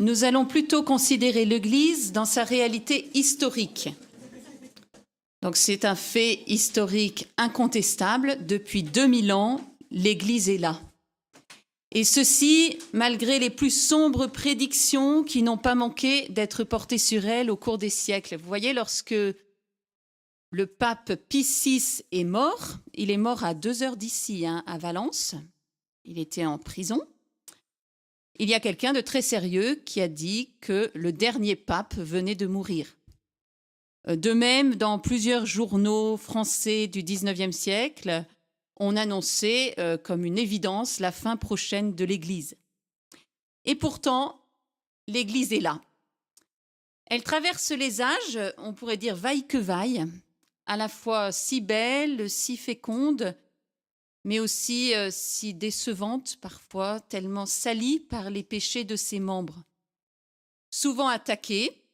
Nous allons plutôt considérer l'Église dans sa réalité historique. Donc c'est un fait historique incontestable. Depuis 2000 ans, l'Église est là. Et ceci, malgré les plus sombres prédictions qui n'ont pas manqué d'être portées sur elle au cours des siècles. Vous voyez, lorsque le pape Pie VI est mort, il est mort à deux heures d'ici, hein, à Valence. Il était en prison. Il y a quelqu'un de très sérieux qui a dit que le dernier pape venait de mourir. Euh, de même, dans plusieurs journaux français du XIXe siècle, on annonçait euh, comme une évidence la fin prochaine de l'Église. Et pourtant, l'Église est là. Elle traverse les âges, on pourrait dire vaille que vaille, à la fois si belle, si féconde, mais aussi euh, si décevante parfois, tellement salie par les péchés de ses membres. Souvent attaquée,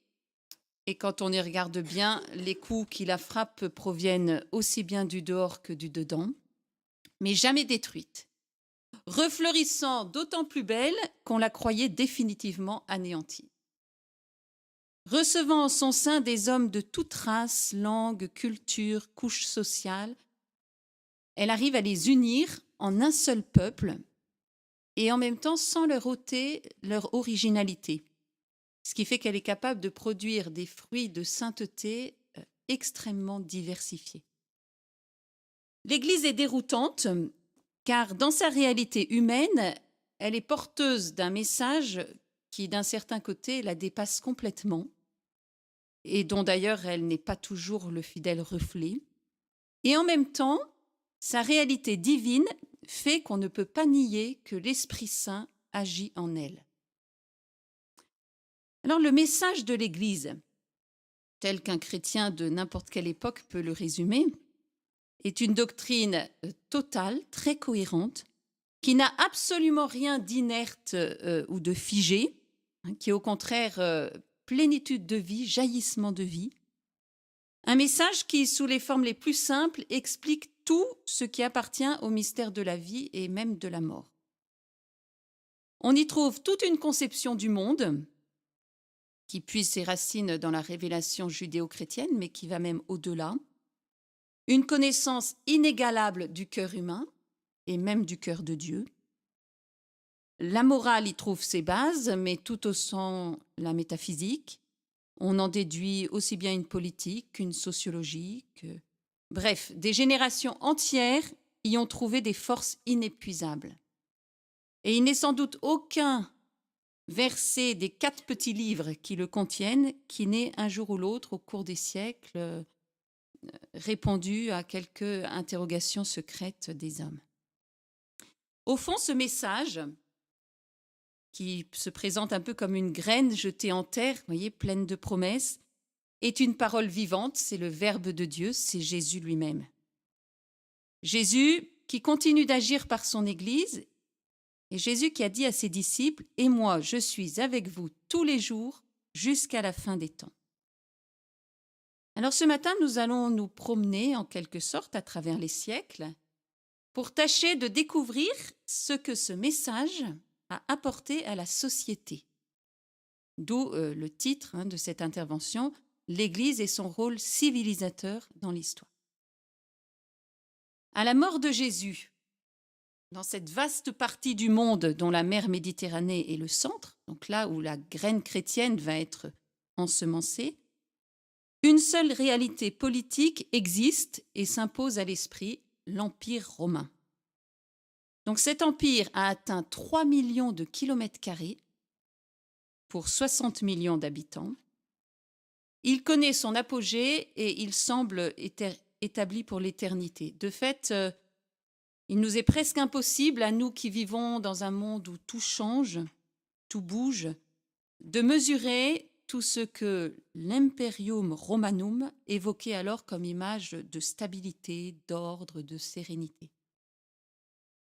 et quand on y regarde bien, les coups qui la frappent proviennent aussi bien du dehors que du dedans mais jamais détruite, refleurissant d'autant plus belle qu'on la croyait définitivement anéantie. Recevant en son sein des hommes de toute race, langue, culture, couche sociale, elle arrive à les unir en un seul peuple et en même temps sans leur ôter leur originalité, ce qui fait qu'elle est capable de produire des fruits de sainteté euh, extrêmement diversifiés. L'Église est déroutante car dans sa réalité humaine, elle est porteuse d'un message qui, d'un certain côté, la dépasse complètement et dont d'ailleurs elle n'est pas toujours le fidèle reflet. Et en même temps, sa réalité divine fait qu'on ne peut pas nier que l'Esprit Saint agit en elle. Alors le message de l'Église, tel qu'un chrétien de n'importe quelle époque peut le résumer, est une doctrine euh, totale, très cohérente, qui n'a absolument rien d'inerte euh, ou de figé, hein, qui est au contraire euh, plénitude de vie, jaillissement de vie. Un message qui, sous les formes les plus simples, explique tout ce qui appartient au mystère de la vie et même de la mort. On y trouve toute une conception du monde qui puise ses racines dans la révélation judéo-chrétienne, mais qui va même au-delà une connaissance inégalable du cœur humain et même du cœur de Dieu. La morale y trouve ses bases, mais tout au sens la métaphysique. On en déduit aussi bien une politique qu'une sociologie. Que... Bref, des générations entières y ont trouvé des forces inépuisables. Et il n'est sans doute aucun verset des quatre petits livres qui le contiennent qui n'ait un jour ou l'autre, au cours des siècles, répondu à quelques interrogations secrètes des hommes. Au fond, ce message, qui se présente un peu comme une graine jetée en terre, voyez, pleine de promesses, est une parole vivante, c'est le Verbe de Dieu, c'est Jésus lui-même. Jésus qui continue d'agir par son Église, et Jésus qui a dit à ses disciples, Et moi, je suis avec vous tous les jours jusqu'à la fin des temps. Alors ce matin, nous allons nous promener en quelque sorte à travers les siècles pour tâcher de découvrir ce que ce message a apporté à la société. D'où euh, le titre hein, de cette intervention, L'Église et son rôle civilisateur dans l'histoire. À la mort de Jésus, dans cette vaste partie du monde dont la mer Méditerranée est le centre, donc là où la graine chrétienne va être ensemencée, une seule réalité politique existe et s'impose à l'esprit, l'Empire romain. Donc cet empire a atteint 3 millions de kilomètres carrés pour 60 millions d'habitants. Il connaît son apogée et il semble établi pour l'éternité. De fait, euh, il nous est presque impossible, à nous qui vivons dans un monde où tout change, tout bouge, de mesurer tout ce que l'imperium romanum évoquait alors comme image de stabilité, d'ordre, de sérénité.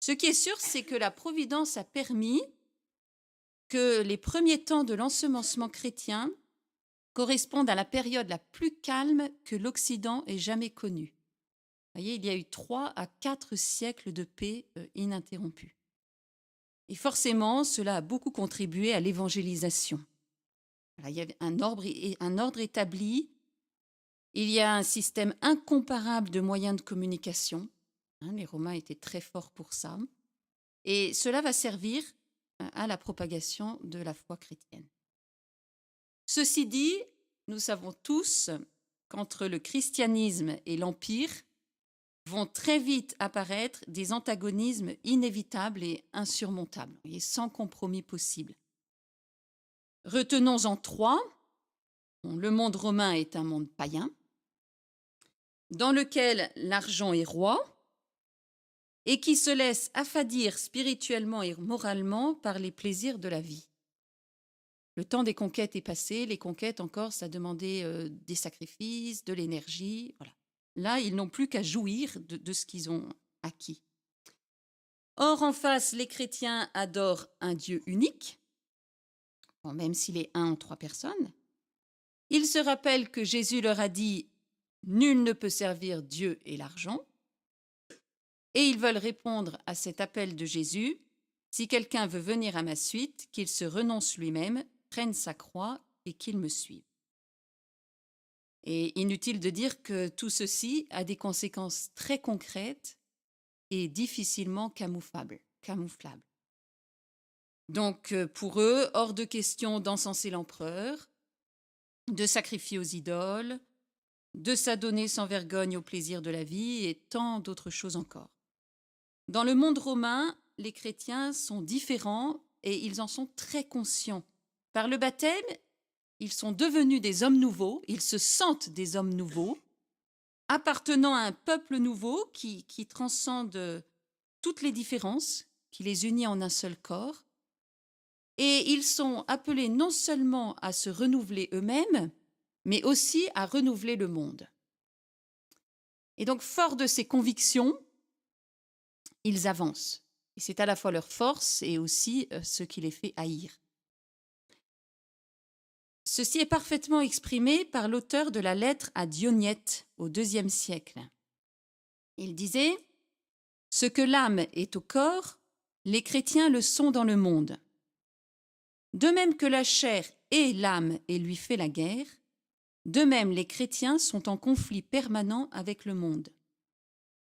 Ce qui est sûr, c'est que la Providence a permis que les premiers temps de l'ensemencement chrétien correspondent à la période la plus calme que l'Occident ait jamais connue. Voyez, il y a eu trois à quatre siècles de paix euh, ininterrompue. Et forcément, cela a beaucoup contribué à l'évangélisation. il y ordre, un ordre établi, il y a un système incomparable de moyens de communication. Hein, les Romains étaient très forts pour ça. Et cela va servir euh, à la propagation de la foi chrétienne. Ceci dit, nous savons tous qu'entre le christianisme et l'Empire vont très vite apparaître des antagonismes inévitables et insurmontables, et sans compromis possible. Retenons-en trois. Le monde romain est un monde païen, dans lequel l'argent est roi, et qui se laisse affadir spirituellement et moralement par les plaisirs de la vie. Le temps des conquêtes est passé, les conquêtes encore, ça demandait euh, des sacrifices, de l'énergie. Voilà. Là, ils n'ont plus qu'à jouir de, ce qu'ils ont acquis. Or, en face, les chrétiens adorent un Dieu unique, même s'il est un en trois personnes. Ils se rappellent que Jésus leur a dit Nul ne peut servir Dieu et l'argent. Et ils veulent répondre à cet appel de Jésus Si quelqu'un veut venir à ma suite, qu'il se renonce lui-même, prenne sa croix et qu'il me suive. Et inutile de dire que tout ceci a des conséquences très concrètes et difficilement camouflables. camouflables. Donc euh, pour eux, hors de question d'encenser l'empereur, de sacrifier aux idoles, de s'adonner sans vergogne au plaisir de la vie et tant d'autres choses encore. Dans le monde romain, les chrétiens sont différents et ils en sont très conscients. Par le baptême, ils sont devenus des hommes nouveaux, ils se sentent des hommes nouveaux, appartenant à un peuple nouveau qui, qui transcende toutes les différences, qui les unit en un seul corps. Et ils sont appelés non seulement à se renouveler eux-mêmes, mais aussi à renouveler le monde. Et donc, fort de ces convictions, ils avancent. Et c'est à la fois leur force et aussi euh, ce qui les fait haïr. Ceci est parfaitement exprimé par l'auteur de la lettre à Dionyette au IIe siècle. Il disait Ce que l'âme est au corps, les chrétiens le sont dans le monde. De même que la chair est l'âme et lui fait la guerre, de même les chrétiens sont en conflit permanent avec le monde.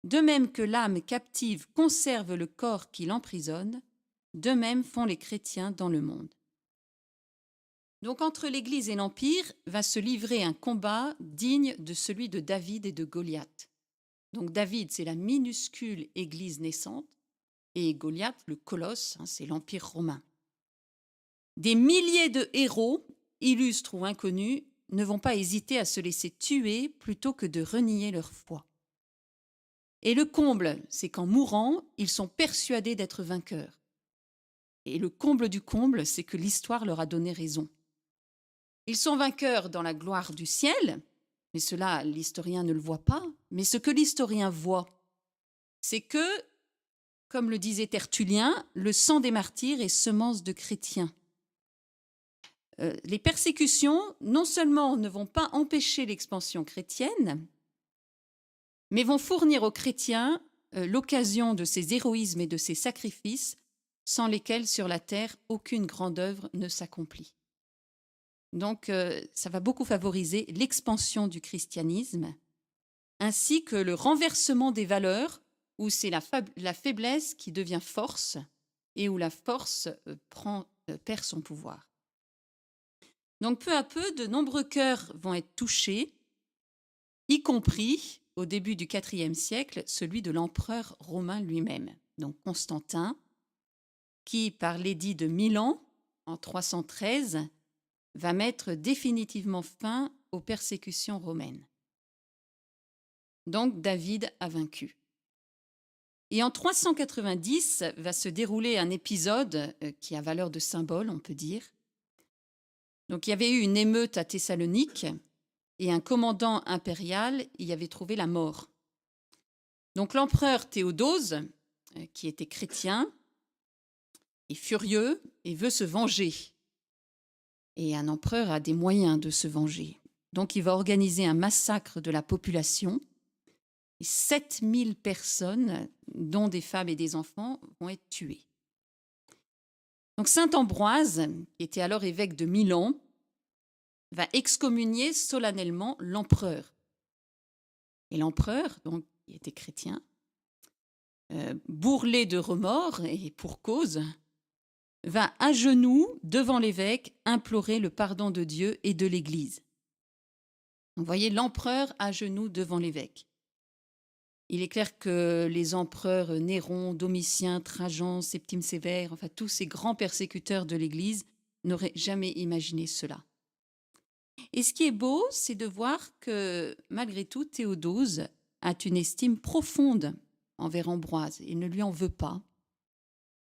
De même que l'âme captive conserve le corps qui l'emprisonne, de même font les chrétiens dans le monde. Donc entre l'Église et l'Empire va se livrer un combat digne de celui de David et de Goliath. Donc David, c'est la minuscule Église naissante, et Goliath, le colosse, hein, c'est l'Empire romain. Des milliers de héros, illustres ou inconnus, ne vont pas hésiter à se laisser tuer plutôt que de renier leur foi. Et le comble, c'est qu'en mourant, ils sont persuadés d'être vainqueurs. Et le comble du comble, c'est que l'histoire leur a donné raison. Ils sont vainqueurs dans la gloire du ciel, mais cela, l'historien ne le voit pas. Mais ce que l'historien voit, c'est que, comme le disait Tertullien, le sang des martyrs est semence de chrétiens. Euh, les persécutions, non seulement ne vont pas empêcher l'expansion chrétienne, mais vont fournir aux chrétiens euh, l'occasion de ces héroïsmes et de ces sacrifices sans lesquels sur la terre aucune grande œuvre ne s'accomplit. Donc, euh, ça va beaucoup favoriser l'expansion du christianisme, ainsi que le renversement des valeurs, où c'est la, faiblesse qui devient force et où la force euh, euh, perd son pouvoir. Donc, peu à peu, de nombreux cœurs vont être touchés, y compris, au début du IVe siècle, celui de l'empereur romain lui-même, donc Constantin, qui, par l'édit de Milan, en 313, va mettre définitivement fin aux persécutions romaines. Donc David a vaincu. Et en 390 va se dérouler un épisode euh, qui a valeur de symbole, on peut dire. Donc il y avait eu une émeute à Thessalonique et un commandant impérial y avait trouvé la mort. Donc l'empereur Théodose, euh, qui était chrétien, est furieux et veut se venger. Et un empereur a des moyens de se venger. Donc il va organiser un massacre de la population. 7000 personnes, dont des femmes et des enfants, vont être tuées. Donc Saint Ambroise, qui était alors évêque de Milan, va excommunier solennellement l'empereur. Et l'empereur, donc, qui était chrétien, euh, bourrelé de remords et pour cause, va à genoux devant l'évêque implorer le pardon de Dieu et de l'Église. Vous voyez l'empereur à genoux devant l'évêque. Il est clair que les empereurs Néron, Domitien, Trajan, Septime Sévère, enfin tous ces grands persécuteurs de l'Église n'auraient jamais imaginé cela. Et ce qui est beau, c'est de voir que malgré tout, Théodose a une estime profonde envers Ambroise. Il ne lui en veut pas.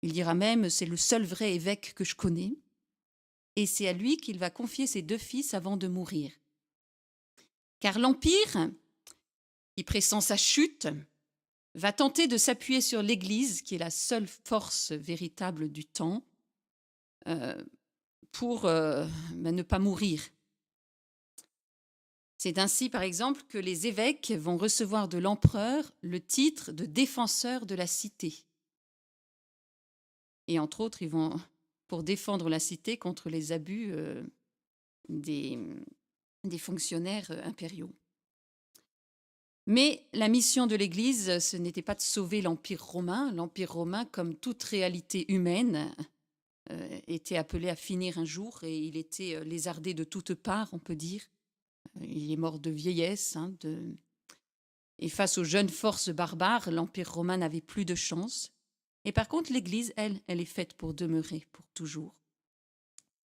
Il dira même, c'est le seul vrai évêque que je connais. Et c'est à lui qu'il va confier ses deux fils avant de mourir. Car l'Empire, qui pressent sa chute, va tenter de s'appuyer sur l'Église, qui est la seule force véritable du temps, euh, pour euh, ben, ne pas mourir. C'est ainsi, par exemple, que les évêques vont recevoir de l'empereur le titre de défenseur de la cité. Et entre autres, ils vont, pour défendre la cité contre les abus euh, des, fonctionnaires impériaux. Mais la mission de l'Église, ce n'était pas de sauver l'Empire romain. L'Empire romain, comme toute réalité humaine, euh, était appelé à finir un jour et il était euh, lézardé de toutes parts, on peut dire. Euh, il est mort de vieillesse. Hein, et face aux jeunes forces barbares, l'Empire romain n'avait plus de chance. Et par contre, l'Église, elle, elle est faite pour demeurer pour toujours.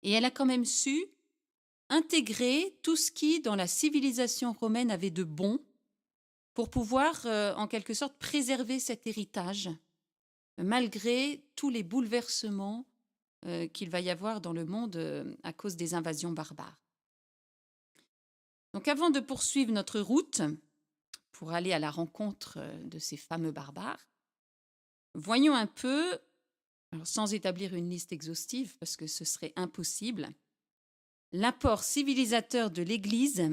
Et elle a quand même su intégrer tout ce qui, dans la civilisation romaine, avait de bon pour pouvoir, euh, en quelque sorte, préserver cet héritage, malgré tous les bouleversements euh, qu'il va y avoir dans le monde euh, à cause des invasions barbares. Donc avant de poursuivre notre route pour aller à la rencontre de ces fameux barbares, voyons un peu, sans établir une liste exhaustive parce que ce serait impossible, l'apport civilisateur de l'Église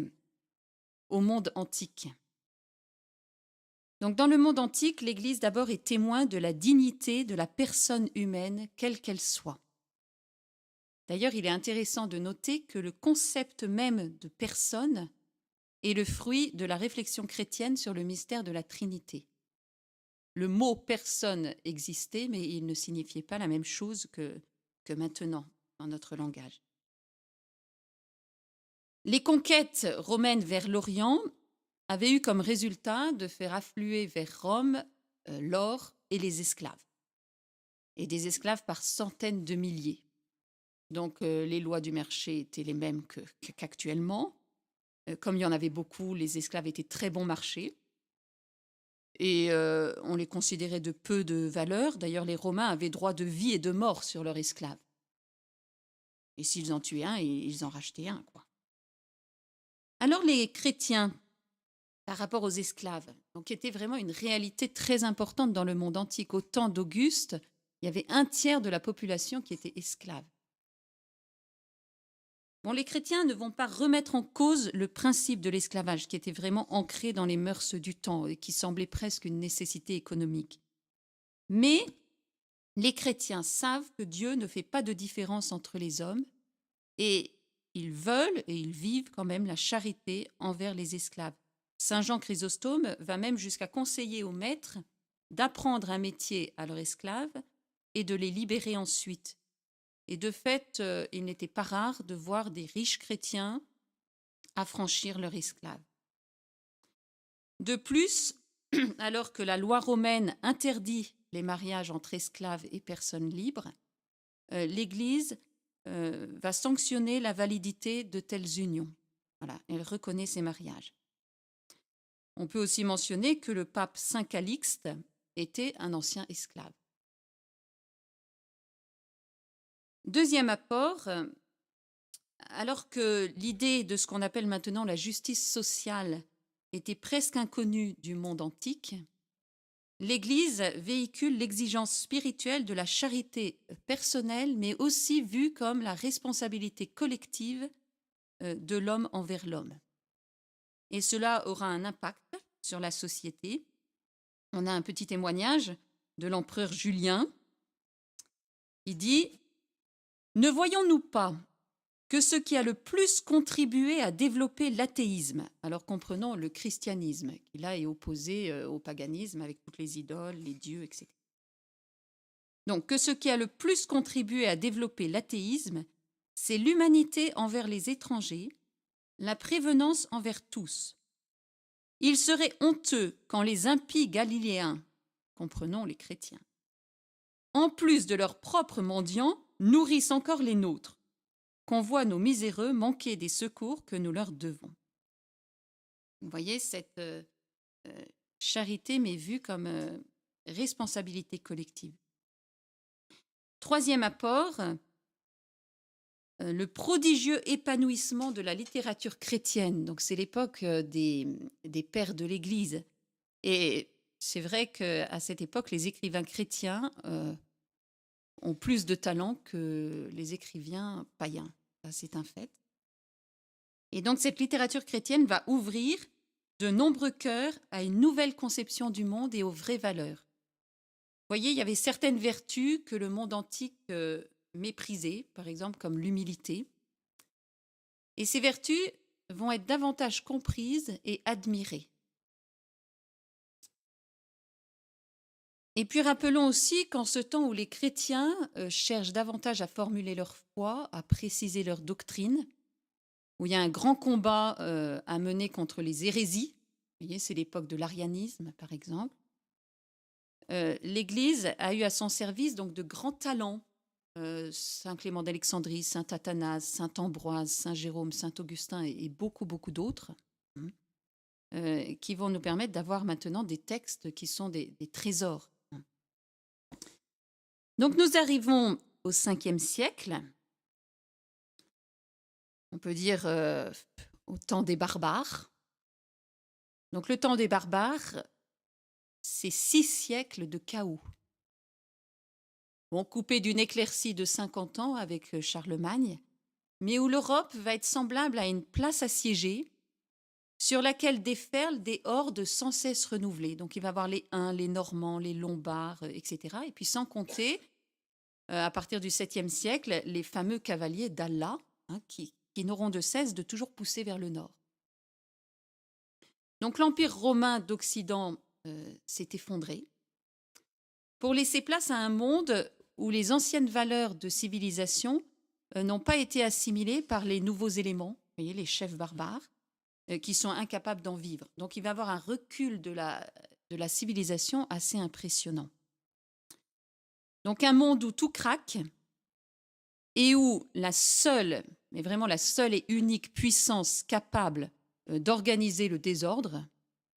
au monde antique. Donc dans le monde antique, l'Église d'abord est témoin de la dignité de la personne humaine, quelle qu'elle soit. D'ailleurs, il est intéressant de noter que le concept même de personne est le fruit de la réflexion chrétienne sur le mystère de la Trinité. Le mot personne existait, mais il ne signifiait pas la même chose que, maintenant dans notre langage. Les conquêtes romaines vers l'Orient avait eu comme résultat de faire affluer vers Rome euh, l'or et les esclaves. Et des esclaves par centaines de milliers. Donc euh, les lois du marché étaient les mêmes qu'actuellement. Euh, comme il y en avait beaucoup, les esclaves étaient très bon marché. Et on les considérait de peu de valeur. D'ailleurs, les Romains avaient droit de vie et de mort sur leurs esclaves. Et s'ils en tuaient un, ils en rachetaient un. Quoi. Alors les chrétiens par rapport aux esclaves, donc était vraiment une réalité très importante dans le monde antique. Au temps d'Auguste, il y avait un tiers de la population qui était esclave. Les chrétiens ne vont pas remettre en cause le principe de l'esclavage qui était vraiment ancré dans les mœurs du temps et qui semblait presque une nécessité économique. Mais les chrétiens savent que Dieu ne fait pas de différence entre les hommes et ils veulent et ils vivent quand même la charité envers les esclaves. Saint Jean Chrysostome va même jusqu'à conseiller aux maîtres d'apprendre un métier à leurs esclaves et de les libérer ensuite. Et de fait, euh, il n'était pas rare de voir des riches chrétiens affranchir leurs esclaves. De plus, alors que la loi romaine interdit les mariages entre esclaves et personnes libres, euh, l'Église euh, va sanctionner la validité de telles unions. Elle reconnaît ces mariages. On peut aussi mentionner que le pape Saint Calixte était un ancien esclave. Deuxième apport, alors que l'idée de ce qu'on appelle maintenant la justice sociale était presque inconnue du monde antique, l'Église véhicule l'exigence spirituelle de la charité personnelle, mais aussi vue comme la responsabilité collective euh, de l'homme envers l'homme et cela aura un impact sur la société. On a un petit témoignage de l'empereur Julien. Il dit Ne voyons-nous pas que ce qui a le plus contribué à développer l'athéisme, alors comprenons le christianisme, qui là est opposé euh, au paganisme avec toutes les idoles, les dieux, etc. Donc que ce qui a le plus contribué à développer l'athéisme, c'est l'humanité envers les étrangers, la prévenance envers tous. Il serait honteux quand les impies galiléens, comprenons les chrétiens, en plus de leurs propres mendiants, nourrissent encore les nôtres, qu'on voit nos miséreux manquer des secours que nous leur devons. Vous voyez, cette euh, euh, charité m'est vue comme euh, responsabilité collective. Troisième apport, le prodigieux épanouissement de la littérature chrétienne. Donc c'est l'époque des, des pères de l'Église. Et c'est vrai qu'à cette époque, les écrivains chrétiens ont plus de talent que les écrivains païens. C'est un fait. Et donc cette littérature chrétienne va ouvrir de nombreux cœurs à une nouvelle conception du monde et aux vraies valeurs. Vous voyez, il y avait certaines vertus que le monde antique euh, méprisait, par exemple comme l'humilité. Et ces vertus vont être davantage comprises et admirées. Et puis rappelons aussi qu'en ce temps où les chrétiens euh, cherchent davantage à formuler leur foi, à préciser leur doctrine, où il y a un grand combat euh, à mener contre les hérésies, vous voyez, c'est l'époque de l'arianisme par exemple, euh, l'Église a eu à son service donc de grands talents, Saint Clément d'Alexandrie, Saint Athanase, Saint Ambroise, Saint Jérôme, Saint Augustin et, beaucoup beaucoup d'autres. Hein, qui vont nous permettre d'avoir maintenant des textes qui sont des trésors donc nous arrivons au 5e siècle, on peut dire euh, au temps des barbares. Donc le temps des barbares, c'est six siècles de chaos. Bon, coupé d'une éclaircie de 50 ans avec euh, Charlemagne, mais où l'Europe va être semblable à une place assiégée sur laquelle déferlent des hordes sans cesse renouvelées. Donc il va y avoir les Huns, les Normands, les Lombards, euh, etc. Et puis sans compter, euh, à partir du 7e siècle, les fameux cavaliers d'Allah, hein, qui, n'auront de cesse de toujours pousser vers le nord. Donc l'Empire romain d'Occident euh, s'est effondré pour laisser place à un monde où les anciennes valeurs de civilisation n'ont pas été assimilées par les nouveaux éléments, les chefs barbares, qui sont incapables d'en vivre. Donc il va y avoir un recul de la, de la civilisation assez impressionnant. Donc un monde où tout craque et où la seule, mais vraiment la seule et unique puissance capable euh, d'organiser le désordre,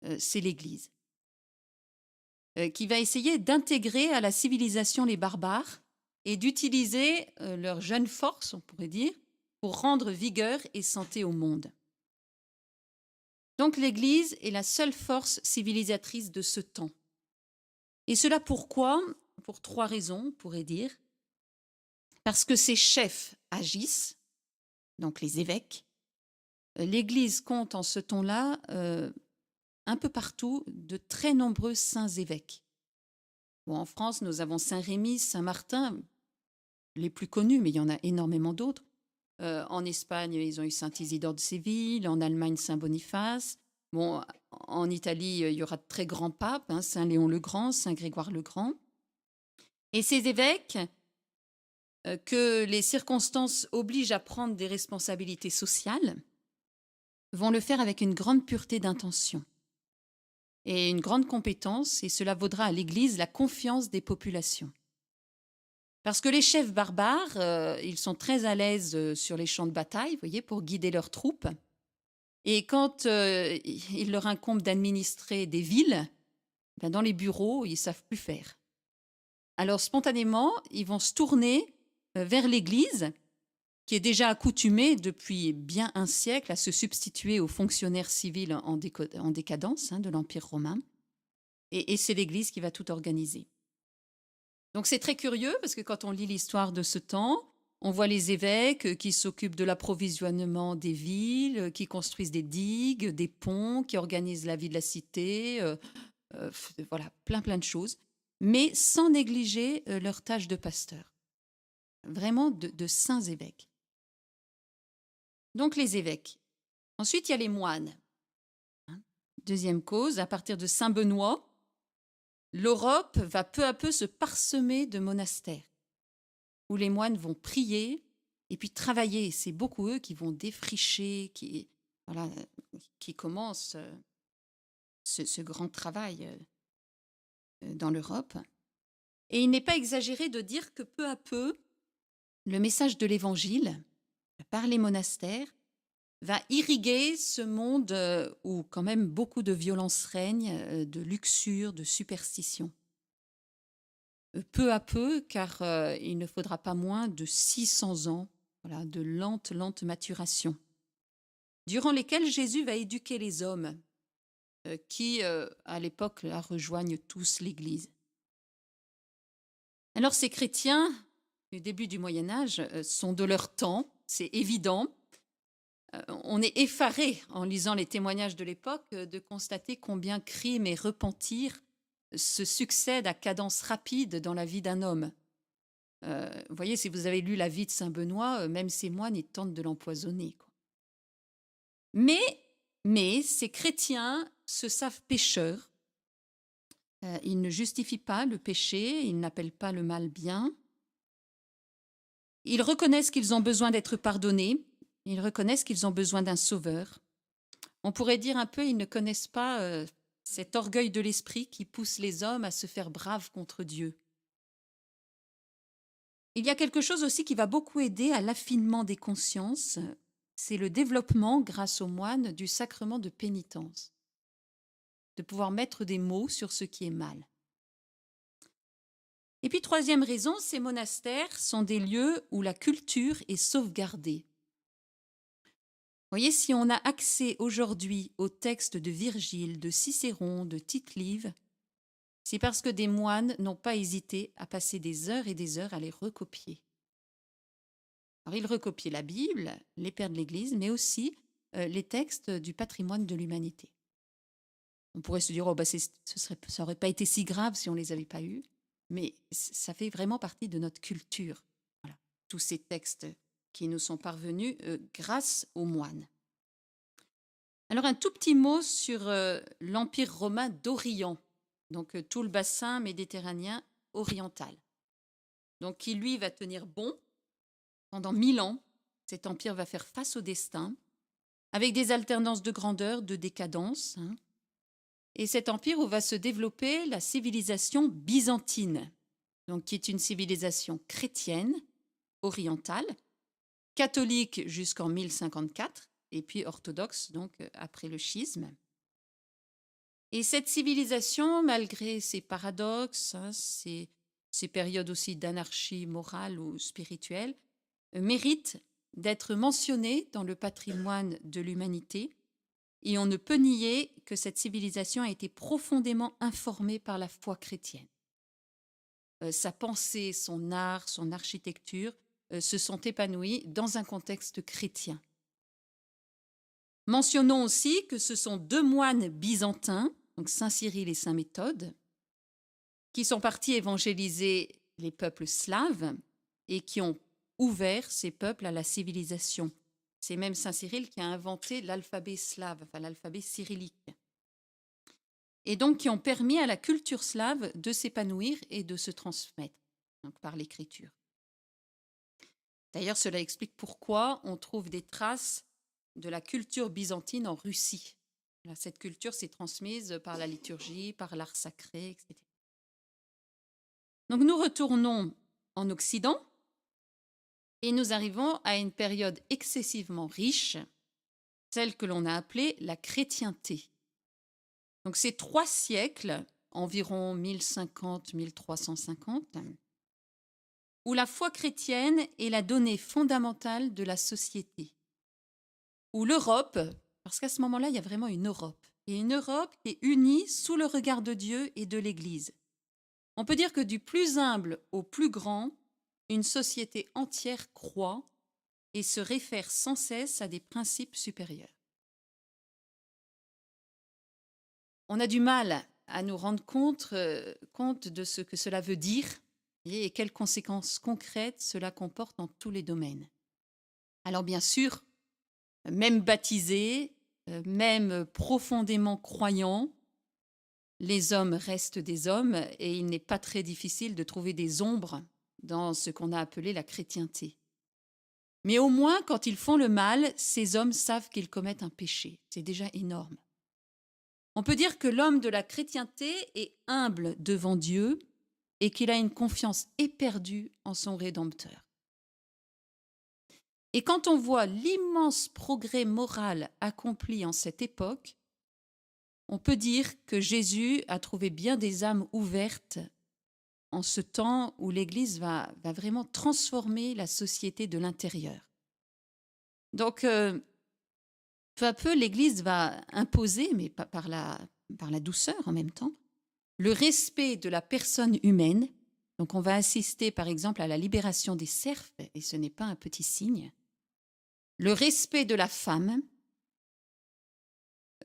euh, c'est l'Église, qui va essayer d'intégrer à la civilisation les barbares et d'utiliser leur jeune force, on pourrait dire, pour rendre vigueur et santé au monde. Donc l'Église est la seule force civilisatrice de ce temps. Et cela pourquoi? Pour trois raisons, on pourrait dire. Parce que ses chefs agissent, donc les évêques. L'Église compte en ce temps-là euh, un peu partout de très nombreux saints évêques. En France, nous avons Saint Rémy, Saint Martin, les plus connus, mais il y en a énormément d'autres. Euh, en Espagne, ils ont eu Saint Isidore de Séville, en Allemagne, Saint Boniface. Bon, en Italie, il y aura de très grands papes, hein, Saint Léon le Grand, Saint Grégoire le Grand. Et ces évêques, euh, que les circonstances obligent à prendre des responsabilités sociales, vont le faire avec une grande pureté d'intention et une grande compétence, et cela vaudra à l'Église la confiance des populations. Parce que les chefs barbares, euh, ils sont très à l'aise euh, sur les champs de bataille, vous voyez, pour guider leurs troupes. Et quand euh, il leur incombe d'administrer des villes, ben dans les bureaux, ils savent plus faire. Alors spontanément, ils vont se tourner vers l'Église, qui est déjà accoutumée depuis bien un siècle à se substituer aux fonctionnaires civils en, décadence hein, de l'Empire romain. et c'est l'Église qui va tout organiser. Donc c'est très curieux parce que quand on lit l'histoire de ce temps, on voit les évêques qui s'occupent de l'approvisionnement des villes, qui construisent des digues, des ponts, qui organisent la vie de la cité, euh, euh, voilà, plein plein de choses, mais sans négliger euh, leur tâche de pasteur. vraiment de, de saints évêques. Donc les évêques. Ensuite, il y a les moines. Hein? Deuxième cause, à partir de Saint Benoît, l'Europe va peu à peu se parsemer de monastères où les moines vont prier et puis travailler. C'est beaucoup eux qui vont défricher, qui, commencent euh, ce, ce grand travail euh, dans l'Europe. Et il n'est pas exagéré de dire que peu à peu, le message de l'Évangile, par les monastères, va irriguer ce monde euh, où quand même beaucoup de violence règne, de luxure, de superstition. Peu à peu, car il ne faudra pas moins de 600 ans voilà, de lente, lente maturation, durant lesquelles Jésus va éduquer les hommes qui, à l'époque, rejoignent tous l'Église. Alors ces chrétiens, du début du Moyen Âge, sont de leur temps, c'est évident. On est effaré en lisant les témoignages de l'époque de constater combien crime et repentir se succèdent à cadence rapide dans la vie d'un homme. vous voyez, si vous avez lu la vie de Saint Benoît, même ces moines, tentent de l'empoisonner. Mais, mais ces chrétiens se savent pécheurs. Euh, ils ne justifient pas le péché, ils n'appellent pas le mal bien. Ils reconnaissent qu'ils ont besoin d'être pardonnés, ils reconnaissent qu'ils ont besoin d'un sauveur. On pourrait dire un peu, ils ne connaissent pas euh, cet orgueil de l'esprit qui pousse les hommes à se faire braves contre Dieu. Il y a quelque chose aussi qui va beaucoup aider à l'affinement des consciences, c'est le développement, grâce aux moines, du sacrement de pénitence de pouvoir mettre des mots sur ce qui est mal. Et puis troisième raison, ces monastères sont des lieux où la culture est sauvegardée. Voyez, si on a accès aujourd'hui aux textes de Virgile, de Cicéron, de Tite-Live, c'est parce que des moines n'ont pas hésité à passer des heures et des heures à les recopier. Alors ils recopiaient la Bible, les pères de l'Église, mais aussi euh, les textes du patrimoine de l'humanité. On pourrait se dire, oh, bah, ce serait, ça n'aurait pas été si grave si on ne les avait pas eus, mais ça fait vraiment partie de notre culture. Voilà. Tous ces textes qui nous sont parvenus euh, grâce aux moines. Alors un tout petit mot sur euh, l'Empire romain d'Orient, donc euh, tout le bassin méditerranéen oriental. Donc qui lui va tenir bon pendant mille ans. Cet empire va faire face au destin, avec des alternances de grandeur, de décadence. Hein. Et cet empire où va se développer la civilisation byzantine, donc qui est une civilisation chrétienne, orientale, catholique jusqu'en 1054, et puis orthodoxe, donc après le schisme. Et cette civilisation, malgré ses paradoxes, hein, ses, périodes aussi d'anarchie morale ou spirituelle, mérite d'être mentionnée dans le patrimoine de l'humanité et on ne peut nier que cette civilisation a été profondément informée par la foi chrétienne. Euh, sa pensée, son art, son architecture euh, se sont épanouis dans un contexte chrétien. Mentionnons aussi que ce sont deux moines byzantins, donc Saint Cyril et Saint Méthode, qui sont partis évangéliser les peuples slaves et qui ont ouvert ces peuples à la civilisation c'est même Saint Cyril qui a inventé l'alphabet slave, enfin l'alphabet cyrillique. Et donc qui ont permis à la culture slave de s'épanouir et de se transmettre donc par l'écriture. D'ailleurs, cela explique pourquoi on trouve des traces de la culture byzantine en Russie. Cette culture s'est transmise par la liturgie, par l'art sacré, etc. Donc nous retournons en Occident et nous arrivons à une période excessivement riche, celle que l'on a appelée la chrétienté. Donc ces trois siècles, environ 1050-1350, où la foi chrétienne est la donnée fondamentale de la société, où l'Europe, parce qu'à ce moment-là, il y a vraiment une Europe, et une Europe est unie sous le regard de Dieu et de l'Église. On peut dire que du plus humble au plus grand, une société entière croit et se réfère sans cesse à des principes supérieurs. On a du mal à nous rendre compte, euh, compte de ce que cela veut dire, et quelles conséquences concrètes cela comporte dans tous les domaines. Alors bien sûr, même baptisés, euh, même profondément croyants, les hommes restent des hommes et il n'est pas très difficile de trouver des ombres dans ce qu'on a appelé la chrétienté. Mais au moins, quand ils font le mal, ces hommes savent qu'ils commettent un péché. C'est déjà énorme. On peut dire que l'homme de la chrétienté est humble devant Dieu et qu'il a une confiance éperdue en son Rédempteur. Et quand on voit l'immense progrès moral accompli en cette époque, on peut dire que Jésus a trouvé bien des âmes ouvertes en ce temps où l'Église va, vraiment transformer la société de l'intérieur. Donc, euh, peu à peu, l'Église va imposer, mais la, par la douceur en même temps, le respect de la personne humaine. Donc, on va assister, par exemple, à la libération des serfs, et ce n'est pas un petit signe. Le respect de la femme,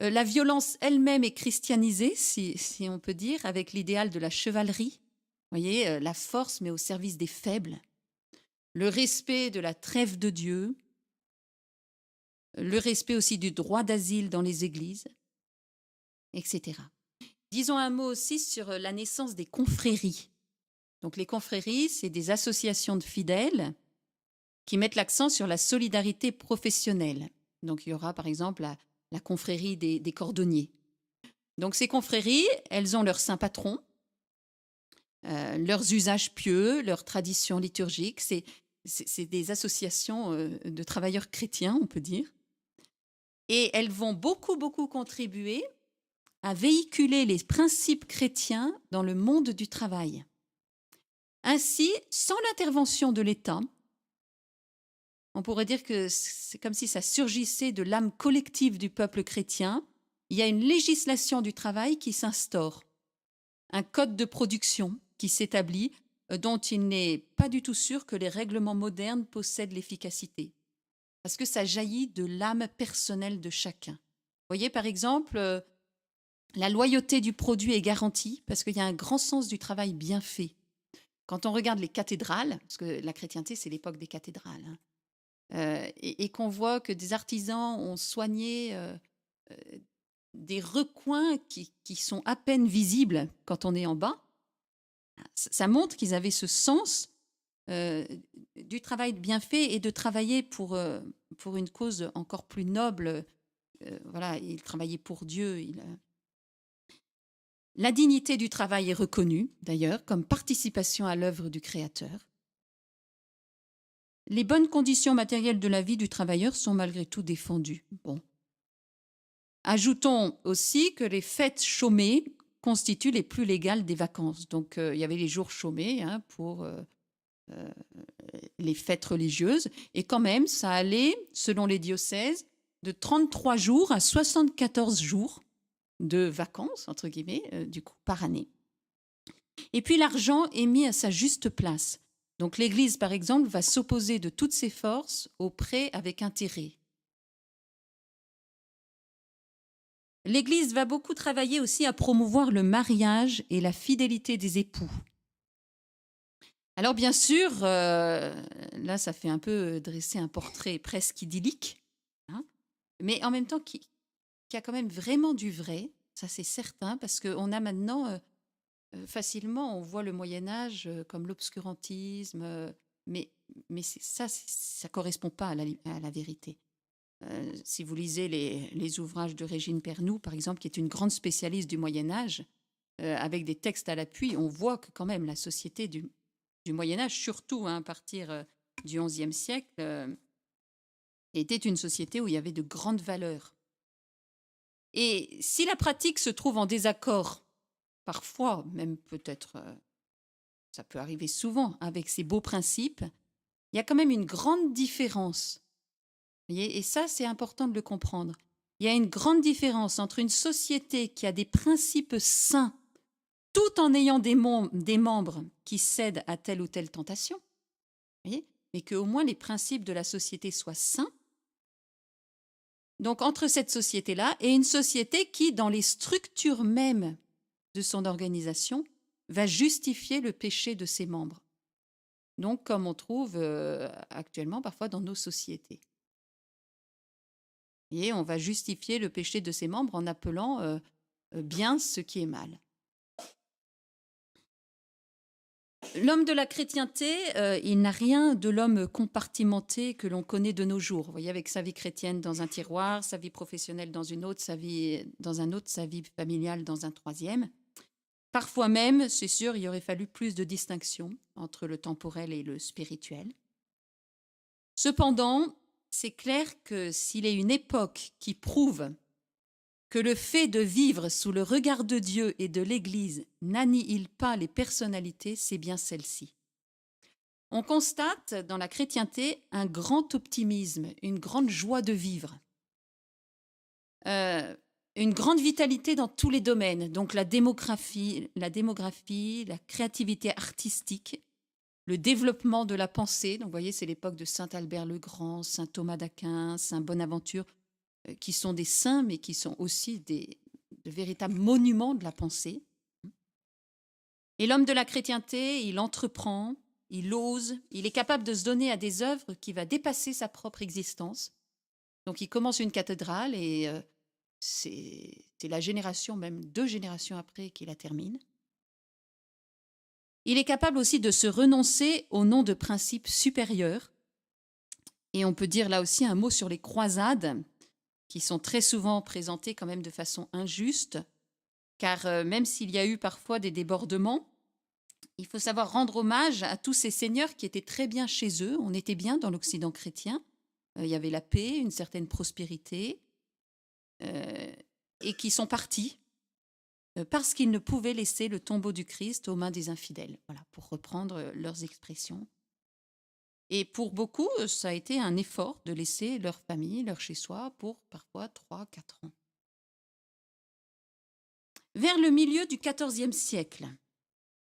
euh, la violence elle-même est christianisée, si, on peut dire, avec l'idéal de la chevalerie. Vous voyez, euh, la force, mais au service des faibles. Le respect de la trêve de Dieu. Le respect aussi du droit d'asile dans les églises, etc. Disons un mot aussi sur euh, la naissance des confréries. Donc les confréries, c'est des associations de fidèles qui mettent l'accent sur la solidarité professionnelle. Donc il y aura par exemple la, confrérie des, cordonniers. Donc ces confréries, elles ont leur saint patron, euh, leurs usages pieux, leurs traditions liturgiques. C'est, des associations euh, de travailleurs chrétiens, on peut dire. Et elles vont beaucoup, beaucoup contribuer à véhiculer les principes chrétiens dans le monde du travail. Ainsi, sans l'intervention de l'État, on pourrait dire que c'est comme si ça surgissait de l'âme collective du peuple chrétien. Il y a une législation du travail qui s'instaure, un code de production qui s'établit, euh, dont il n'est pas du tout sûr que les règlements modernes possèdent l'efficacité, parce que ça jaillit de l'âme personnelle de chacun. Vous voyez, par exemple, euh, la loyauté du produit est garantie parce qu'il y a un grand sens du travail bien fait. Quand on regarde les cathédrales, parce que la chrétienté, c'est l'époque des cathédrales, hein, euh, et, qu'on voit que des artisans ont soigné euh, euh, des recoins qui, sont à peine visibles quand on est en bas, ça montre qu'ils avaient ce sens du travail bien fait et de travailler pour, pour une cause encore plus noble. voilà, ils travaillaient pour Dieu. La dignité du travail est reconnue, d'ailleurs, comme participation à l'œuvre du Créateur. Les bonnes conditions matérielles de la vie du travailleur sont malgré tout défendues. Bon. Ajoutons aussi que les fêtes chômées constituent les plus légales des vacances. Donc euh, il y avait les jours chômés hein, pour euh, euh, les fêtes religieuses. Et quand même, ça allait, selon les diocèses, de 33 jours à 74 jours de vacances, entre guillemets, du coup, par année. Et puis l'argent est mis à sa juste place. Donc l'Église, par exemple, va s'opposer de toutes ses forces au prêt avec intérêt. L'Église va beaucoup travailler aussi à promouvoir le mariage et la fidélité des époux. Alors bien sûr, euh, là ça fait un peu dresser un portrait presque idyllique, hein, mais en même temps qui, a quand même vraiment du vrai, ça c'est certain, parce qu'on a maintenant euh, euh, facilement, on voit le Moyen Âge euh, comme l'obscurantisme, mais, mais ça, ça correspond pas à la, vérité. si vous lisez les, ouvrages de Régine Pernoud, par exemple, qui est une grande spécialiste du Moyen Âge, avec des textes à l'appui, on voit que quand même la société du, Moyen Âge, surtout hein, à partir du XIe siècle, était une société où il y avait de grandes valeurs. Et si la pratique se trouve en désaccord parfois, même peut-être, euh, ça peut arriver souvent avec ces beaux principes, il y a quand même une grande différence. Et ça, c'est important de le comprendre. Il y a une grande différence entre une société qui a des principes sains, tout en ayant des, des membres qui cèdent à telle ou telle tentation, mais qu'au moins les principes de la société soient sains. Donc entre cette société-là et une société qui, dans les structures mêmes de son organisation va justifier le péché de ses membres. donc comme on trouve euh, actuellement parfois dans nos sociétés. Et on va justifier le péché de ses membres en appelant euh, euh, bien ce qui est mal. L'homme de la chrétienté, euh, il n'a rien de l'homme compartimenté que l'on connaît de nos jours. Vous voyez, avec sa vie chrétienne dans un tiroir, sa vie professionnelle dans une autre, sa vie dans un autre, sa vie familiale dans un troisième. Parfois même, c'est sûr, il aurait fallu plus de distinction entre le temporel et le spirituel. Cependant, c'est clair que s'il est une époque qui prouve que le fait de vivre sous le regard de Dieu et de l'Église n'annihile pas les personnalités, c'est bien celle-ci. On constate dans la chrétienté un grand optimisme, une grande joie de vivre, euh, une grande vitalité dans tous les domaines, donc la démographie, la démographie, la créativité artistique, le développement de la pensée. Donc, vous voyez, c'est l'époque de Saint Albert le Grand, Saint Thomas d'Aquin, Saint Bonaventure, qui sont des saints, mais qui sont aussi des, de véritables monuments de la pensée. Et l'homme de la chrétienté, il entreprend, il ose, il est capable de se donner à des œuvres qui va dépasser sa propre existence. Donc il commence une cathédrale et euh, c'est la génération, même deux générations après, qu'il la termine. Il est capable aussi de se renoncer au nom de principes supérieurs. Et on peut dire là aussi un mot sur les croisades, qui sont très souvent présentés quand même de façon injuste, car euh, même s'il y a eu parfois des débordements, il faut savoir rendre hommage à tous ces seigneurs qui étaient très bien chez eux, on était bien dans l'Occident chrétien, euh, il y avait la paix, une certaine prospérité, euh, et qui sont partis parce qu'ils ne pouvaient laisser le tombeau du Christ aux mains des infidèles, voilà, pour reprendre leurs expressions. Et pour beaucoup, ça a été un effort de laisser leur famille, leur chez-soi, pour parfois 3-4 ans. Vers le milieu du XIVe siècle,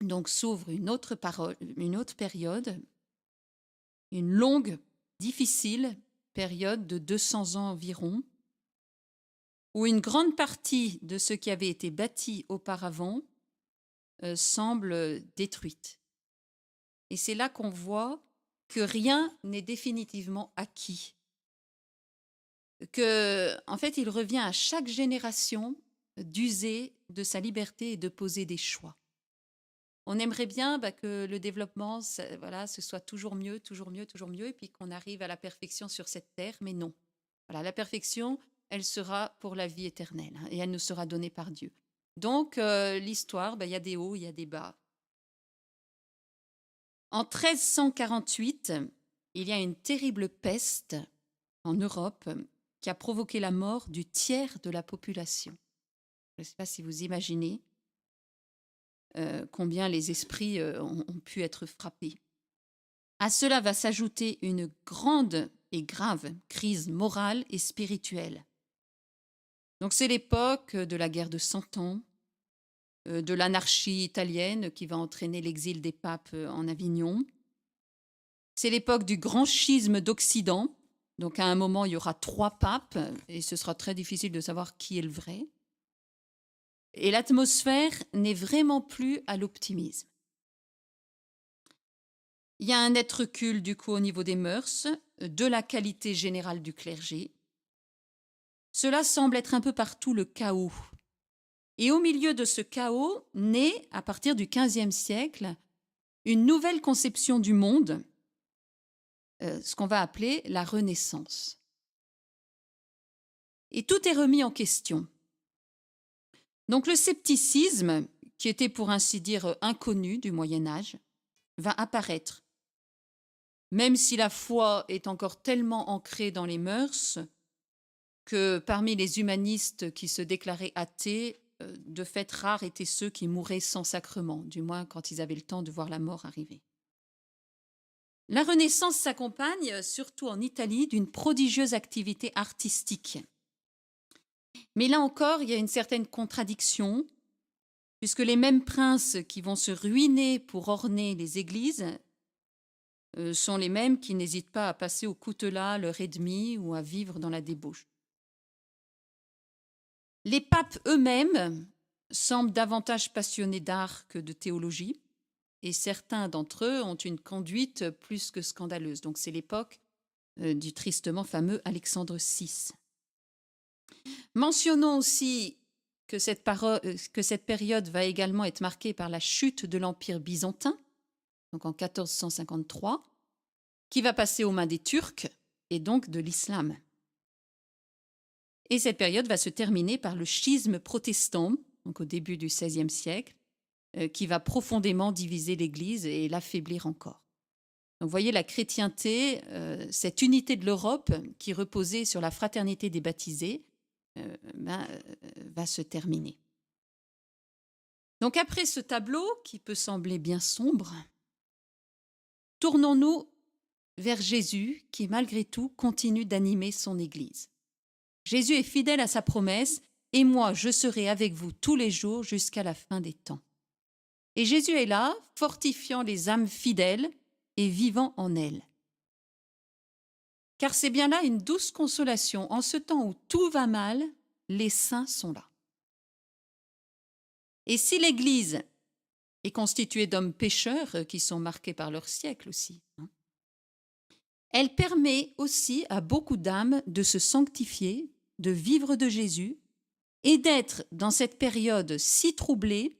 donc s'ouvre une autre, parole, une autre période, une longue, difficile période de 200 ans environ, où une grande partie de ce qui avait été bâti auparavant euh, semble détruite. Et c'est là qu'on voit que rien n'est définitivement acquis. Que, en fait, il revient à chaque génération d'user de sa liberté et de poser des choix. On aimerait bien bah, que le développement, voilà, ce soit toujours mieux, toujours mieux, toujours mieux, et puis qu'on arrive à la perfection sur cette terre, mais non. Voilà, la perfection, elle sera pour la vie éternelle, hein, et elle nous sera donnée par Dieu. Donc, euh, l'histoire, bah, il y a des hauts, il y a des bas. En 1348, il y a une terrible peste en Europe qui a provoqué la mort du tiers de la population. Je ne sais pas si vous imaginez euh, combien les esprits euh, ont, ont pu être frappés. À cela va s'ajouter une grande et grave crise morale et spirituelle. Donc c'est l'époque de la guerre de Cent Ans, de l'anarchie italienne qui va entraîner l'exil des papes euh, en Avignon. C'est l'époque du grand schisme d'Occident. Donc à un moment, il y aura trois papes et ce sera très difficile de savoir qui est le vrai. Et l'atmosphère n'est vraiment plus à l'optimisme. Il y a un net recul du coup au niveau des mœurs, de la qualité générale du clergé. Cela semble être un peu partout le chaos et au milieu de ce chaos naît, à partir du XVe siècle, une nouvelle conception du monde, euh, ce qu'on va appeler la Renaissance. Et tout est remis en question. Donc le scepticisme, qui était pour ainsi dire inconnu du Moyen Âge, va apparaître. Même si la foi est encore tellement ancrée dans les mœurs que parmi les humanistes qui se déclaraient athées, de fait, rares étaient ceux qui mouraient sans sacrement, du moins quand ils avaient le temps de voir la mort arriver. La Renaissance s'accompagne, euh, surtout en Italie, d'une prodigieuse activité artistique. Mais là encore, il y a une certaine contradiction, puisque les mêmes princes qui vont se ruiner pour orner les églises euh, sont les mêmes qui n'hésitent pas à passer au coutelas leur ennemi ou à vivre dans la débauche. Les papes eux-mêmes semblent davantage passionnés d'art que de théologie, et certains d'entre eux ont une conduite plus que scandaleuse. Donc c'est l'époque euh, du tristement fameux Alexandre VI. Mentionnons aussi que cette, euh, que cette, période va également être marquée par la chute de l'Empire byzantin, donc en 1453, qui va passer aux mains des Turcs et donc de l'islam. Et cette période va se terminer par le schisme protestant, donc au début du XVIe siècle, euh, qui va profondément diviser l'Église et l'affaiblir encore. Donc, vous voyez la chrétienté, euh, cette unité de l'Europe qui reposait sur la fraternité des baptisés, euh, ben, va se terminer. Donc après ce tableau qui peut sembler bien sombre, tournons-nous vers Jésus qui malgré tout continue d'animer son Église. Jésus est fidèle à sa promesse, et moi je serai avec vous tous les jours jusqu'à la fin des temps. Et Jésus est là, fortifiant les âmes fidèles et vivant en elles. Car c'est bien là une douce consolation. En ce temps où tout va mal, les saints sont là. Et si l'Église est constituée d'hommes pécheurs euh, qui sont marqués par leur siècle aussi, hein, elle permet aussi à beaucoup d'âmes de se sanctifier, de vivre de Jésus et d'être dans cette période si troublée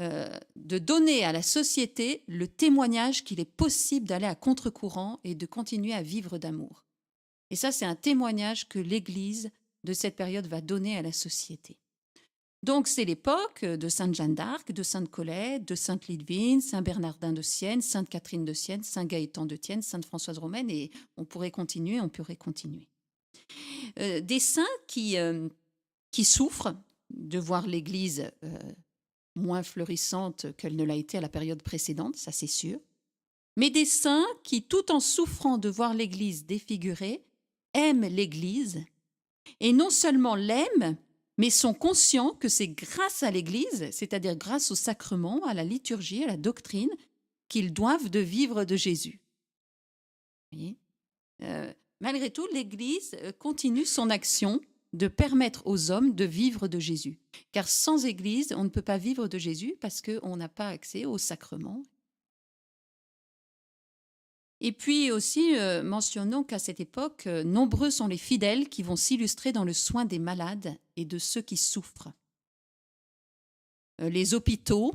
euh, de donner à la société le témoignage qu'il est possible d'aller à contre-courant et de continuer à vivre d'amour. Et ça, c'est un témoignage que l'Église de cette période va donner à la société. Donc c'est l'époque de Sainte Jeanne d'Arc, de Sainte Colette, de Sainte Lidvine, Saint Bernardin de Sienne, Sainte Catherine de Sienne, Saint Gaëtan de Tienne, Sainte Françoise Romaine, et on pourrait continuer, on pourrait continuer. Euh, des saints qui, euh, qui souffrent de voir l'Église moins florissante qu'elle ne l'a été à la période précédente, ça c'est sûr, mais des saints qui, tout en souffrant de voir l'Église défigurée, aiment l'Église, et non seulement l'aiment, mais sont conscients que c'est grâce à l'Église, c'est-à-dire grâce au sacrement, à la liturgie, à la doctrine, qu'ils doivent de vivre de Jésus. Euh, malgré tout, l'Église euh, continue son action de permettre aux hommes de vivre de Jésus. Car sans Église, on ne peut pas vivre de Jésus parce qu'on n'a pas accès au sacrement. Et puis aussi, euh, mentionnons qu'à cette époque, euh, nombreux sont les fidèles qui vont s'illustrer dans le soin des malades et de ceux qui souffrent. Les hôpitaux,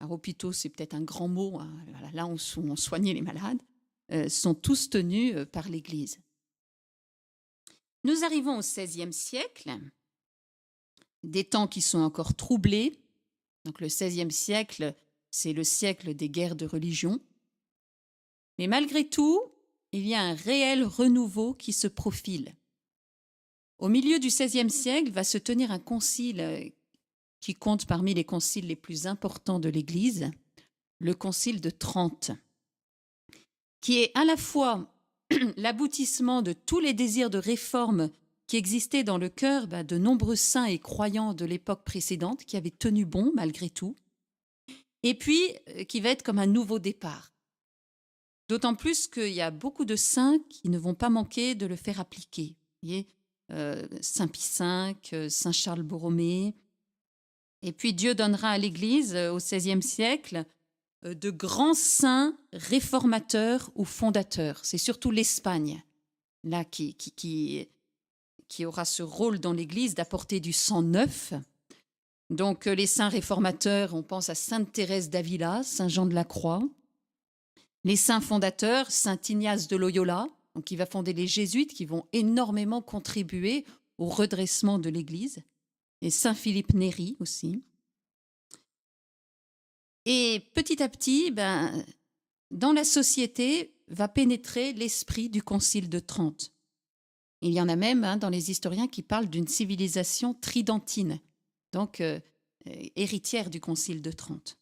alors hôpitaux c'est peut-être un grand mot, hein, là où on soignait les malades, sont tous tenus par l'Église. Nous arrivons au XVIe siècle, des temps qui sont encore troublés. Donc le XVIe siècle, c'est le siècle des guerres de religion. Mais malgré tout, il y a un réel renouveau qui se profile. Au milieu du XVIe siècle va se tenir un concile qui compte parmi les conciles les plus importants de l'Église, le concile de Trente, qui est à la fois l'aboutissement de tous les désirs de réforme qui existaient dans le cœur bah, de nombreux saints et croyants de l'époque précédente, qui avaient tenu bon malgré tout, et puis euh, qui va être comme un nouveau départ. D'autant plus qu'il y a beaucoup de saints qui ne vont pas manquer de le faire appliquer. Euh, Saint Pie V, euh, Saint Charles Borromée. Et puis Dieu donnera à l'Église au XVIe siècle de grands saints réformateurs ou fondateurs. C'est surtout l'Espagne, là, qui, qui, qui, aura ce rôle dans l'Église d'apporter du sang neuf. Donc, euh, les saints réformateurs, on pense à Sainte Thérèse d'Avila, Saint Jean de la Croix. Les saints fondateurs, Saint Ignace de Loyola, donc qui va fonder les Jésuites, qui vont énormément contribuer au redressement de l'Église. Et Saint Philippe Néri aussi. Et petit à petit, ben, dans la société va pénétrer l'esprit du Concile de Trente. Il y en a même hein, dans les historiens qui parlent d'une civilisation tridentine, donc euh, héritière du Concile de Trente.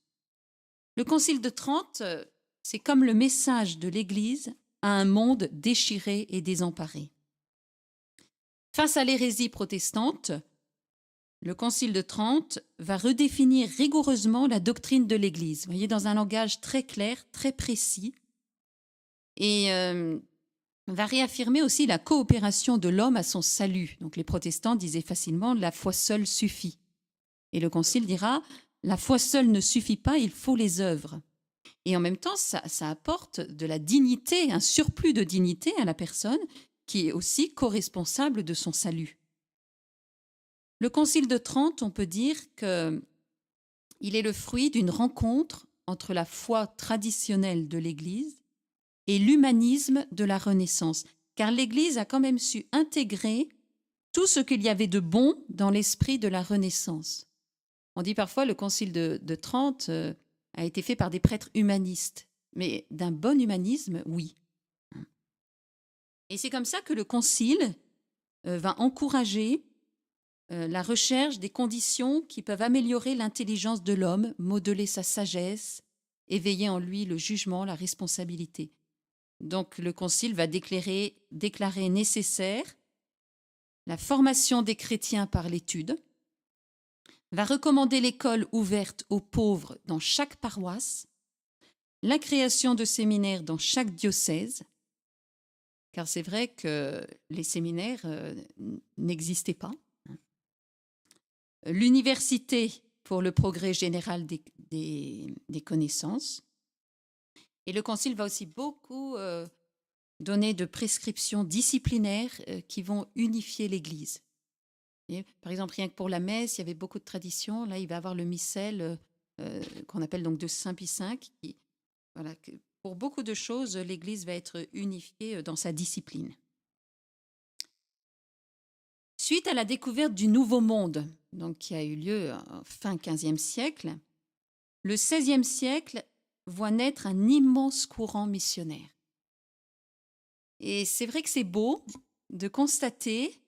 Le Concile de Trente, euh, c'est comme le message de l'Église à un monde déchiré et désemparé. Face à l'hérésie protestante, le Concile de Trente va redéfinir rigoureusement la doctrine de l'Église, voyez, dans un langage très clair, très précis, et euh, va réaffirmer aussi la coopération de l'homme à son salut. Donc les protestants disaient facilement la foi seule suffit. Et le Concile dira la foi seule ne suffit pas, il faut les œuvres. Et en même temps, ça, apporte de la dignité, un surplus de dignité à la personne qui est aussi co-responsable de son salut. Le Concile de Trente, on peut dire que il est le fruit d'une rencontre entre la foi traditionnelle de l'Église et l'humanisme de la Renaissance, car l'Église a quand même su intégrer tout ce qu'il y avait de bon dans l'esprit de la Renaissance. On dit parfois le Concile de, Trente euh, a été fait par des prêtres humanistes, mais d'un bon humanisme, oui. Et c'est comme ça que le Concile euh, va encourager euh, la recherche des conditions qui peuvent améliorer l'intelligence de l'homme, modeler sa sagesse, éveiller en lui le jugement, la responsabilité. Donc le Concile va déclarer, nécessaire la formation des chrétiens par l'étude, va recommander l'école ouverte aux pauvres dans chaque paroisse, la création de séminaires dans chaque diocèse, car c'est vrai que les séminaires euh, n'existaient pas, l'université pour le progrès général des, connaissances. Et le Concile va aussi beaucoup euh, donner de prescriptions disciplinaires euh, qui vont unifier l'Église. Par exemple, rien que pour la messe, il y avait beaucoup de traditions. Là, il va avoir le missel euh, qu'on appelle donc de Saint Pie V. Voilà, pour beaucoup de choses, l'Église va être unifiée dans sa discipline. Suite à la découverte du Nouveau Monde, donc qui a eu lieu fin 15e siècle, le 16e siècle voit naître un immense courant missionnaire. Et c'est vrai que c'est beau de constater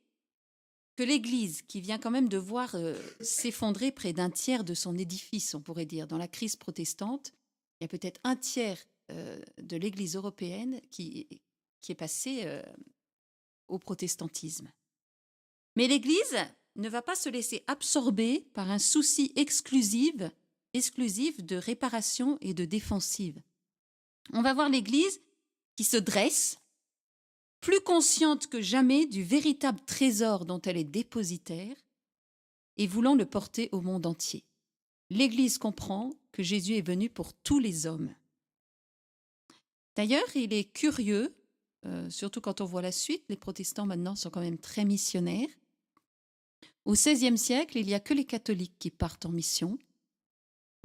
que l'Église, qui vient quand même de voir euh, s'effondrer près d'un tiers de son édifice, on pourrait dire, dans la crise protestante, il y a peut-être un tiers euh, de l'Église européenne qui, qui est passé euh, au protestantisme. Mais l'Église ne va pas se laisser absorber par un souci exclusif, exclusif de réparation et de défensive. On va voir l'Église qui se dresse, plus consciente que jamais du véritable trésor dont elle est dépositaire, et voulant le porter au monde entier. L'Église comprend que Jésus est venu pour tous les hommes. D'ailleurs, il est curieux, euh, surtout quand on voit la suite, les protestants maintenant sont quand même très missionnaires, au XVIe siècle, il n'y a que les catholiques qui partent en mission.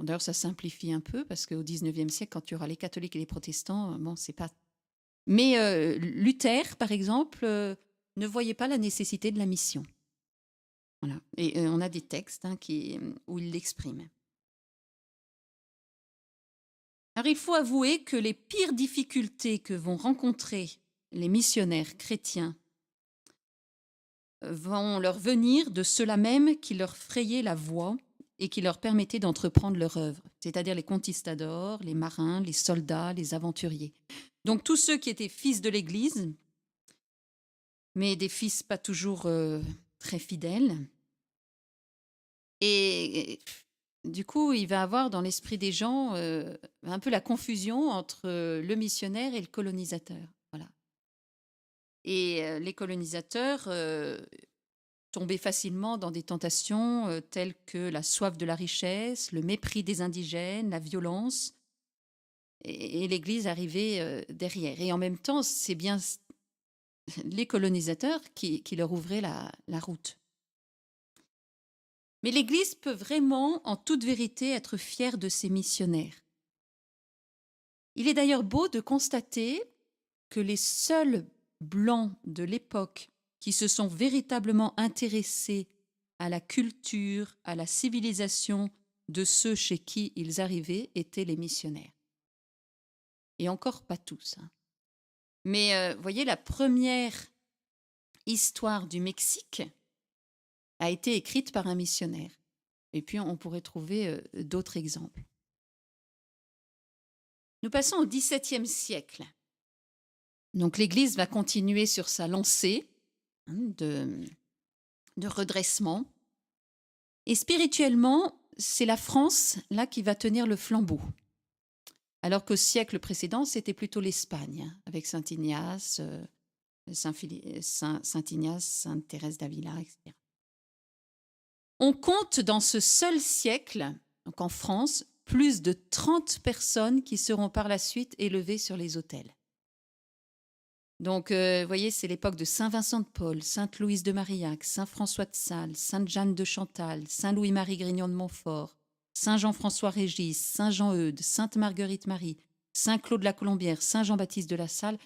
D'ailleurs, ça simplifie un peu parce qu'au XIXe siècle, quand il y aura les catholiques et les protestants, bon, c'est pas. Mais euh, Luther, par exemple, euh, ne voyait pas la nécessité de la mission. Voilà. Et euh, on a des textes hein, qui, où il l'exprime. Alors, il faut avouer que les pires difficultés que vont rencontrer les missionnaires chrétiens vont leur venir de ceux-là même qui leur frayaient la voie et qui leur permettaient d'entreprendre leur œuvre, c'est-à-dire les conquistadors, les marins, les soldats, les aventuriers. Donc tous ceux qui étaient fils de l'Église, mais des fils pas toujours euh, très fidèles. Et, du coup, il va avoir dans l'esprit des gens euh, un peu la confusion entre le missionnaire et le colonisateur. Et les colonisateurs tombaient facilement dans des tentations telles que la soif de la richesse, le mépris des indigènes, la violence. Et, l'Église arrivait derrière. Et en même temps, c'est bien les colonisateurs qui, leur ouvraient la, la route. Mais l'Église peut vraiment, en toute vérité, être fière de ses missionnaires. Il est d'ailleurs beau de constater que les seuls blancs de l'époque qui se sont véritablement intéressés à la culture, à la civilisation de ceux chez qui ils arrivaient étaient les missionnaires. Et encore pas tous. Hein. Mais euh, voyez, la première histoire du Mexique a été écrite par un missionnaire. Et puis on pourrait trouver euh, d'autres exemples. Nous passons au XVIIe siècle. Donc l'Église va continuer sur sa lancée hein, de, redressement. Et spirituellement, c'est la France, là, qui va tenir le flambeau. Alors qu'au siècle précédent, c'était plutôt l'Espagne, avec Saint Ignace, euh, Saint, Saint Ignace, Sainte Thérèse d'Avila, etc. On compte dans ce seul siècle donc en France, plus de 30 personnes qui seront par la suite élevées sur les autels. Donc, euh, vous voyez, c'est l'époque de Saint Vincent de Paul, Sainte Louise de Marillac, Saint François de Sales, Sainte Jeanne de Chantal, Saint Louis-Marie Grignon de Montfort, Saint Jean-François Régis, Saint Jean-Eudes, Sainte Marguerite Marie, Saint Claude de la Colombière, Saint Jean-Baptiste de la Salle.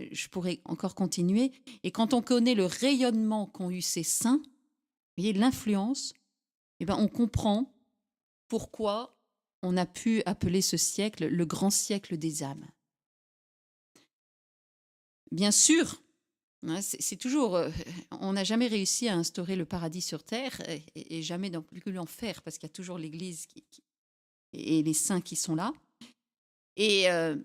Euh, je pourrais encore continuer. Et quand on connaît le rayonnement qu'ont eu ces saints, voyez, l'influence, eh ben, on comprend pourquoi on a pu appeler ce siècle le grand siècle des âmes. Bien sûr, hein, c'est toujours, euh, on n'a jamais réussi à instaurer le paradis sur terre et, jamais non plus l'enfer parce qu'il y a toujours l'Église et les saints qui sont là. Et euh,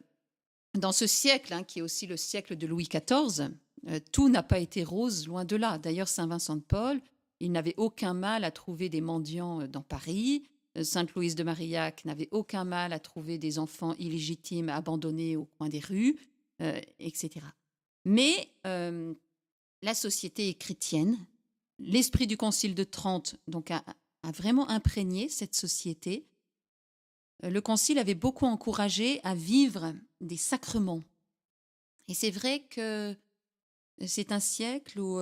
dans ce siècle, hein, qui est aussi le siècle de Louis XIV, euh, tout n'a pas été rose, loin de là. D'ailleurs, Saint Vincent de Paul, il n'avait aucun mal à trouver des mendiants dans Paris. Sainte Louise de Marillac n'avait aucun mal à trouver des enfants illégitimes abandonnés au coin des rues, etc. Mais la société est chrétienne. L'esprit du Concile de Trente donc, a, vraiment imprégné cette société. Le Concile avait beaucoup encouragé à vivre des sacrements. Et c'est vrai que c'est un siècle où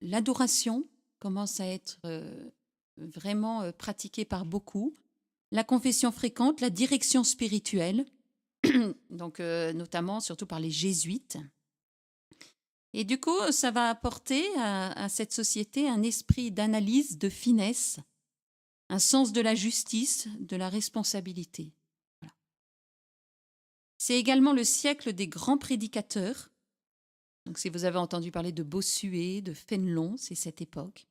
l'adoration commence à être vraiment pratiquée par beaucoup. La confession fréquente, la direction spirituelle, donc notamment surtout par les jésuites. Et du coup, ça va apporter à, cette société un esprit d'analyse, de finesse, un sens de la justice, de la responsabilité. C'est également le siècle des grands prédicateurs. Donc, si vous avez entendu parler de Bossuet, de Fénelon, c'est cette époque.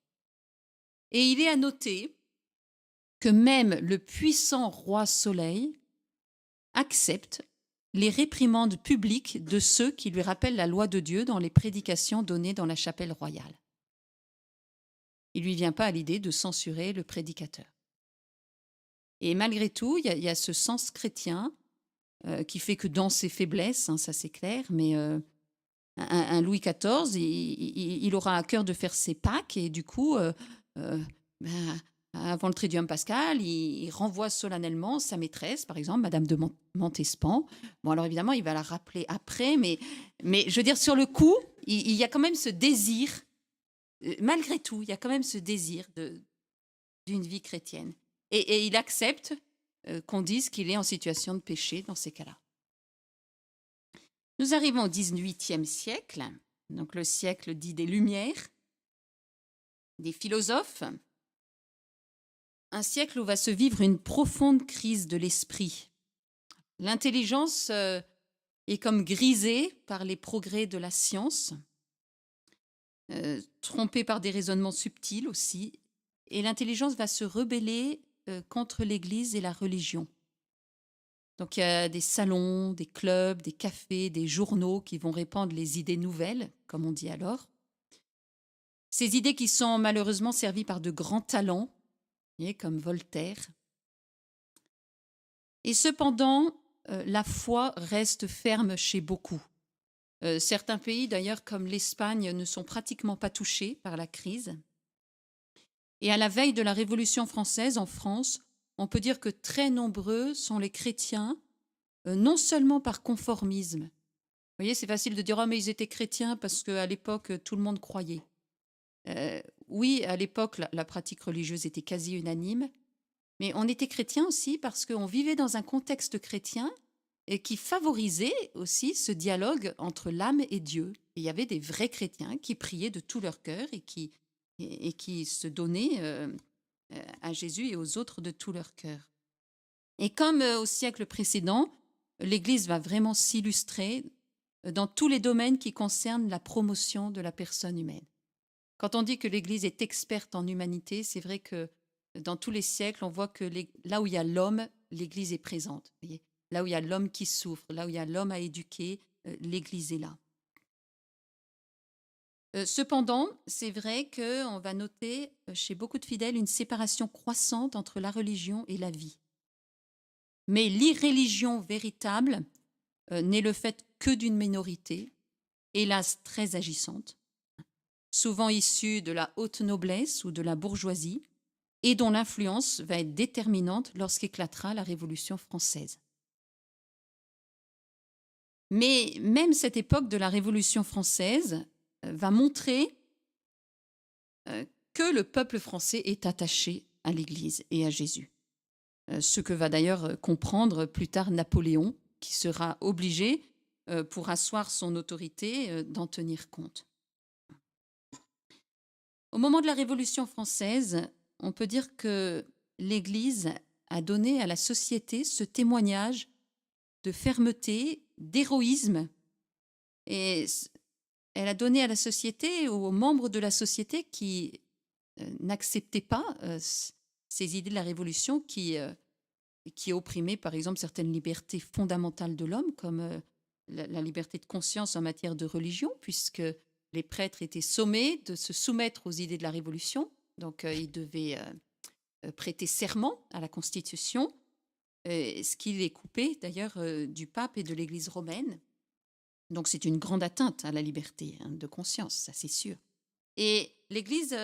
Et il est à noter que même le puissant roi Soleil accepte les réprimandes publiques de ceux qui lui rappellent la loi de Dieu dans les prédications données dans la chapelle royale. Il ne lui vient pas à l'idée de censurer le prédicateur. Et malgré tout, il y, a ce sens chrétien euh, qui fait que dans ses faiblesses, hein, ça c'est clair, mais euh, un, Louis XIV, il, aura à cœur de faire ses Pâques et du coup, euh, ben, avant le Tridium pascal, il, renvoie solennellement sa maîtresse, par exemple, Madame de Montespan. Bon, alors évidemment, il va la rappeler après, mais, mais je veux dire, sur le coup, il, y a quand même ce désir, euh, malgré tout, il y a quand même ce désir d'une vie chrétienne. Et, il accepte euh, qu'on dise qu'il est en situation de péché dans ces cas-là. Nous arrivons au XVIIIe siècle, donc le siècle dit des Lumières, des philosophes, un siècle où va se vivre une profonde crise de l'esprit. L'intelligence euh, est comme grisée par les progrès de la science, euh, trompée par des raisonnements subtils aussi, et l'intelligence va se rebeller euh, contre l'Église et la religion. Donc il y a des salons, des clubs, des cafés, des journaux qui vont répandre les idées nouvelles, comme on dit alors. Ces idées qui sont malheureusement servies par de grands talents comme Voltaire. Et cependant, euh, la foi reste ferme chez beaucoup. Euh, certains pays, d'ailleurs, comme l'Espagne, ne sont pratiquement pas touchés par la crise. Et à la veille de la Révolution française en France, on peut dire que très nombreux sont les chrétiens, euh, non seulement par conformisme. Vous voyez, c'est facile de dire, oh, mais ils étaient chrétiens parce qu'à l'époque, tout le monde croyait. Euh, oui, à l'époque, la, pratique religieuse était quasi unanime, mais on était chrétien aussi parce qu'on vivait dans un contexte chrétien et qui favorisait aussi ce dialogue entre l'âme et Dieu. il y avait des vrais chrétiens qui priaient de tout leur cœur et qui, et, qui se donnaient euh, euh, à Jésus et aux autres de tout leur cœur. Et comme au siècle précédent, l'Église va vraiment s'illustrer dans tous les domaines qui concernent la promotion de la personne humaine. Quand on dit que l'Église est experte en humanité, c'est vrai que dans tous les siècles, on voit que là où il y a l'homme, l'Église est présente. là où il y a l'homme qui souffre, là où il y a l'homme à éduquer, euh, l'Église est là. Euh, cependant, c'est vrai qu'on va noter euh, chez beaucoup de fidèles une séparation croissante entre la religion et la vie. Mais l'irréligion véritable n'est le fait que d'une minorité, hélas très agissante, souvent issus de la haute noblesse ou de la bourgeoisie, et dont l'influence va être déterminante lorsqu'éclatera la Révolution française. Mais même cette époque de la Révolution française euh, va montrer euh, que le peuple français est attaché à l'Église et à Jésus. Euh, ce que va d'ailleurs comprendre plus tard Napoléon, qui sera obligé, pour asseoir son autorité, d'en tenir compte. Au moment de la Révolution française, on peut dire que l'Église a donné à la société ce témoignage de fermeté, d'héroïsme. Et elle a donné à la société, aux membres de la société qui euh, n'acceptaient pas euh, ces idées de la Révolution qui, euh, qui opprimaient, par exemple, certaines libertés fondamentales de l'homme, comme la, liberté de conscience en matière de religion, puisque les prêtres étaient sommés de se soumettre aux idées de la Révolution. Donc, ils devaient prêter serment à la Constitution ce qui les coupait d'ailleurs du pape et de l'Église romaine. Donc c'est une grande atteinte à la liberté hein, de conscience, ça c'est sûr. Et l'Église,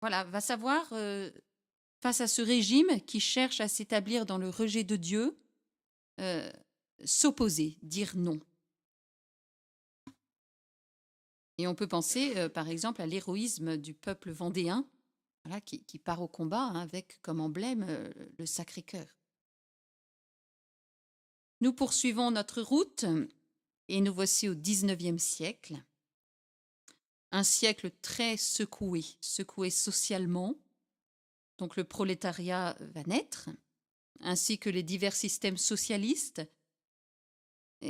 voilà, va savoir face à ce régime qui cherche à s'établir dans le rejet de Dieu, s'opposer, dire non. Et on peut penser, par exemple, à l'héroïsme du peuple vendéen, qui, part au combat hein, avec comme emblème le Sacré-Cœur. Nous poursuivons notre route et nous voici au XIXe siècle. Un siècle très secoué, secoué socialement. Donc le prolétariat va naître, ainsi que les divers systèmes socialistes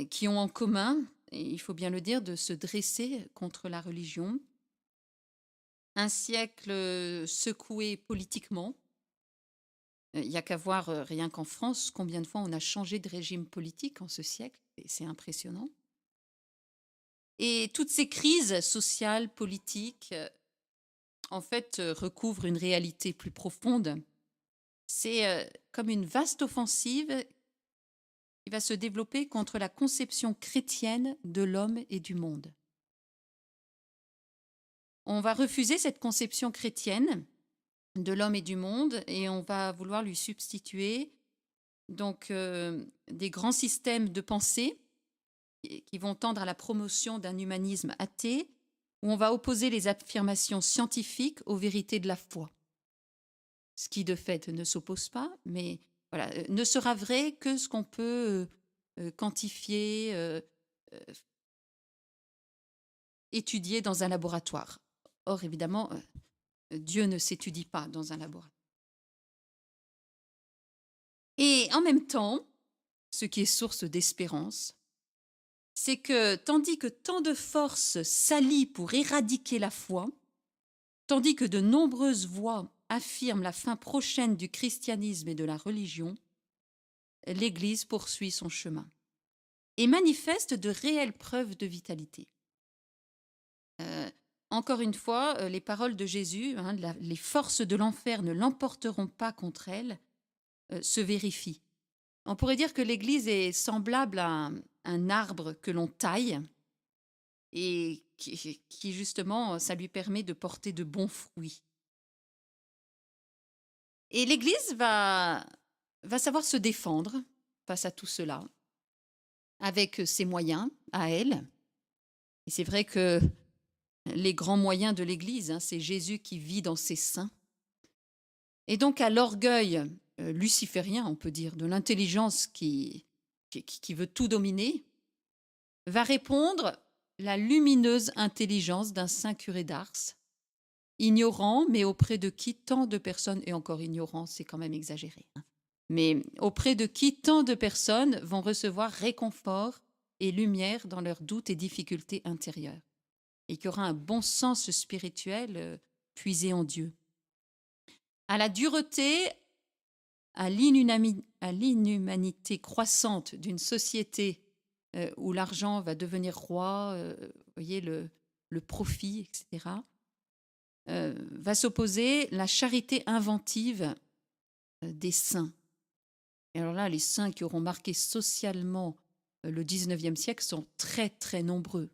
qui ont en commun, il faut bien le dire, de se dresser contre la religion. Un siècle secoué politiquement, il n'y a qu'à voir, rien qu'en France, combien de fois on a changé de régime politique en ce siècle. C'est impressionnant. Et toutes ces crises sociales, politiques, en fait, recouvrent une réalité plus profonde. C'est comme une vaste offensive qui va se développer contre la conception chrétienne de l'homme et du monde. On va refuser cette conception chrétienne de l'homme et du monde et on va vouloir lui substituer donc euh, des grands systèmes de pensée qui vont tendre à la promotion d'un humanisme athée où on va opposer les affirmations scientifiques aux vérités de la foi. Ce qui de fait ne s'oppose pas, mais euh, ne sera vrai que ce qu'on peut euh, quantifier, étudier dans un laboratoire. Or, évidemment, Dieu ne s'étudie pas dans un laboratoire. Et en même temps, ce qui est source d'espérance, c'est que tandis que tant de forces s'allient pour éradiquer la foi, tandis que de nombreuses voix affirment la fin prochaine du christianisme et de la religion, l'Église poursuit son chemin et manifeste de réelles preuves de vitalité. Euh, encore une fois, euh, les paroles de Jésus, hein, les forces de l'enfer ne l'emporteront pas contre elle, euh, se vérifient. On pourrait dire que l'Église est semblable à un, arbre que l'on taille et qui, qui, justement, ça lui permet de porter de bons fruits. Et l'Église va, va savoir se défendre face à tout cela, avec ses moyens à elle. Et c'est vrai que les grands moyens de l'Église, hein, c'est Jésus qui vit dans ses saints. Et donc à l'orgueil euh, luciférien, on peut dire, de l'intelligence qui, qui, veut tout dominer, va répondre la lumineuse intelligence d'un saint curé d'Ars, ignorant, mais auprès de qui tant de personnes, et encore ignorant, c'est quand même exagéré, hein, mais auprès de qui tant de personnes vont recevoir réconfort et lumière dans leurs doutes et difficultés intérieures et qui aura un bon sens spirituel euh, puisé en Dieu. À la dureté, à l'inhumanité croissante d'une société euh, où l'argent va devenir roi, euh, voyez, le, le profit, etc., va s'opposer la charité inventive des saints. Et alors là, les saints qui auront marqué socialement le 19e siècle sont très, très nombreux.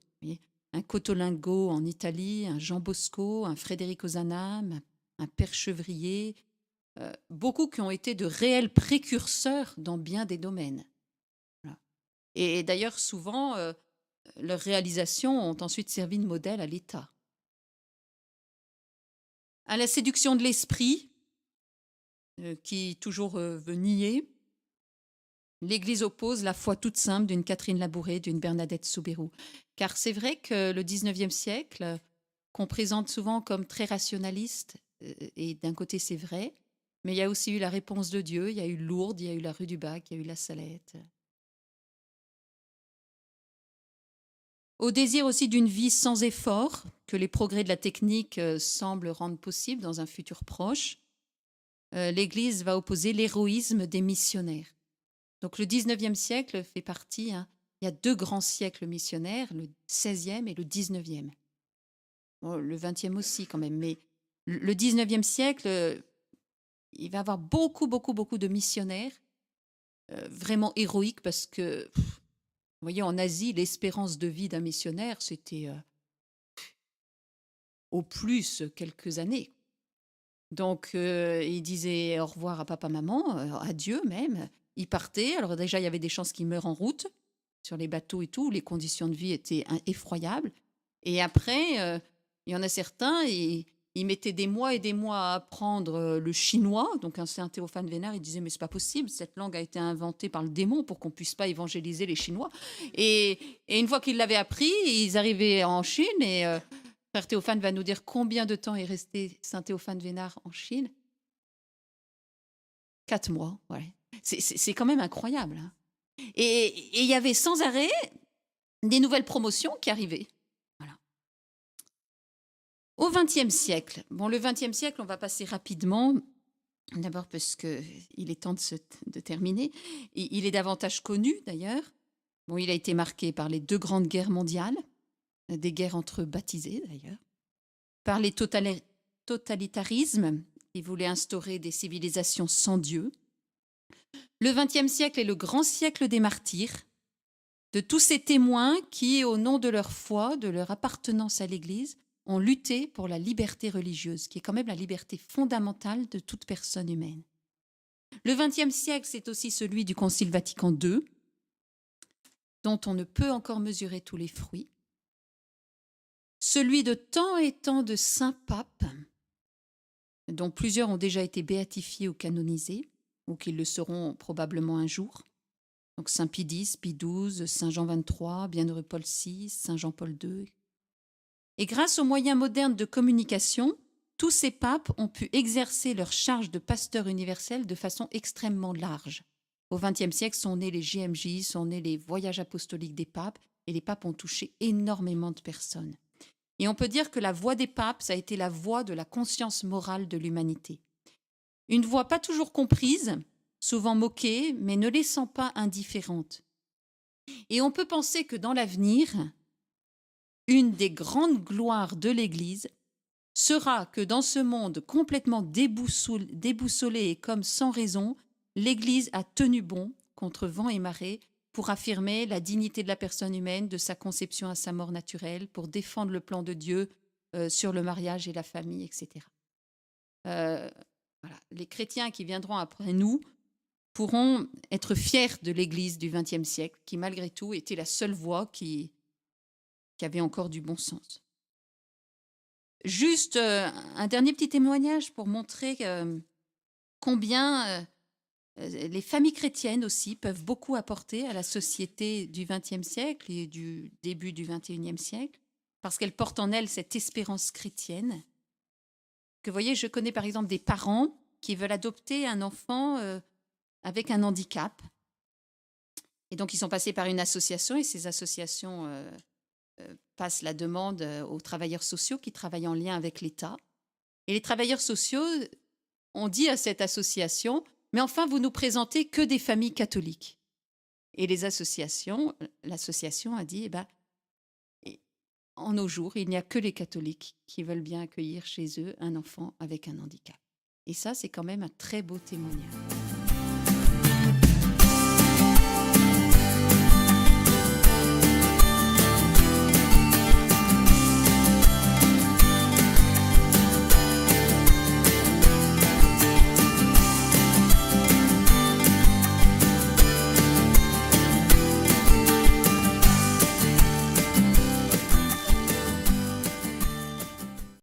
Un Cotolingo en Italie, un Jean Bosco, un Frédéric Ozanam, un Père Chevrier, euh, beaucoup qui ont été de réels précurseurs dans bien des domaines. Et, d'ailleurs, souvent, euh, leurs réalisations ont ensuite servi de modèle à l'État. À la séduction de l'esprit, euh, qui toujours veut nier, l'Église oppose la foi toute simple d'une Catherine Labouré, d'une Bernadette Soubérou. Car c'est vrai que le XIXe siècle, qu'on présente souvent comme très rationaliste, et d'un côté c'est vrai, mais il y a aussi eu la réponse de Dieu, il y a eu Lourdes, il y a eu la rue du Bac, il y a eu la Salette. Au désir aussi d'une vie sans effort, que les progrès de la technique euh, semblent rendre possible dans un futur proche, euh, l'Église va opposer l'héroïsme des missionnaires. Donc le 19e siècle fait partie, hein, il y a deux grands siècles missionnaires, le 16e et le 19e. le 20e aussi quand même, mais le 19e siècle, il va avoir beaucoup, beaucoup, beaucoup de missionnaires euh, vraiment héroïques parce que, vous voyez, en Asie, l'espérance de vie d'un missionnaire, c'était euh, au plus quelques années. Donc, euh, il disait au revoir à papa, maman, à Dieu même. Il partait. Alors déjà, il y avait des chances qu'il meure en route, sur les bateaux et tout. Les conditions de vie étaient effroyables. Et après, il y en a certains, il mettait des mois et des mois à apprendre euh, le chinois. Donc un saint Théophane Vénard, il disait mais c'est pas possible, cette langue a été inventée par le démon pour qu'on puisse pas évangéliser les Chinois. Et, une fois qu'ils l'avaient appris, ils arrivaient en Chine et euh, frère Théophane va nous dire combien de temps est resté saint Théophane Vénard en Chine? Quatre mois. C'est quand même incroyable. Hein. Et il y avait sans arrêt des nouvelles promotions qui arrivaient. Au XXe siècle, bon, le XXe siècle, on va passer rapidement, d'abord parce qu'il est temps de, terminer. il est davantage connu d'ailleurs. Bon, il a été marqué par les deux grandes guerres mondiales, des guerres entre baptisés d'ailleurs, par les totalitarismes qui voulaient instaurer des civilisations sans Dieu. Le XXe siècle est le grand siècle des martyrs, de tous ces témoins qui, au nom de leur foi, de leur appartenance à l'Église, ont lutté pour la liberté religieuse, qui est quand même la liberté fondamentale de toute personne humaine. Le XXe siècle, c'est aussi celui du Concile Vatican II, dont on ne peut encore mesurer tous les fruits. Celui de tant et tant de saints papes, dont plusieurs ont déjà été béatifiés ou canonisés, ou qu'ils le seront probablement un jour. Donc Saint Pie X, Pie XII, Saint Jean XXIII, Bienheureux Paul VI, Saint Jean-Paul II, et grâce aux moyens modernes de communication, tous ces papes ont pu exercer leur charge de pasteur universel de façon extrêmement large. Au XXe siècle sont nés les JMJ, sont nés les voyages apostoliques des papes, et les papes ont touché énormément de personnes. Et on peut dire que la voix des papes, ça a été la voix de la conscience morale de l'humanité. Une voix pas toujours comprise, souvent moquée, mais ne laissant pas indifférente. Et on peut penser que dans l'avenir, une des grandes gloires de l'Église sera que dans ce monde complètement déboussolé et comme sans raison, l'Église a tenu bon contre vent et marée pour affirmer la dignité de la personne humaine, de sa conception à sa mort naturelle, pour défendre le plan de Dieu euh, sur le mariage et la famille, etc. Euh, Les chrétiens qui viendront après nous pourront être fiers de l'Église du XXe siècle, qui malgré tout était la seule voie qui, qui avait encore du bon sens. Juste euh, un dernier petit témoignage pour montrer euh, combien euh, les familles chrétiennes aussi peuvent beaucoup apporter à la société du XXe siècle et du début du XXIe siècle, parce qu'elles portent en elles cette espérance chrétienne. Que vous voyez, je connais par exemple des parents qui veulent adopter un enfant avec un handicap. Et donc, ils sont passés par une association et ces associations passe la demande euh, aux travailleurs sociaux qui travaillent en lien avec l'État. Et les travailleurs sociaux ont dit à cette association, mais enfin, vous nous présentez que des familles catholiques. Et les associations, l'association a dit, eh ben, en nos jours, il n'y a que les catholiques qui veulent bien accueillir chez eux un enfant avec un handicap. Et ça, c'est quand même un très beau témoignage.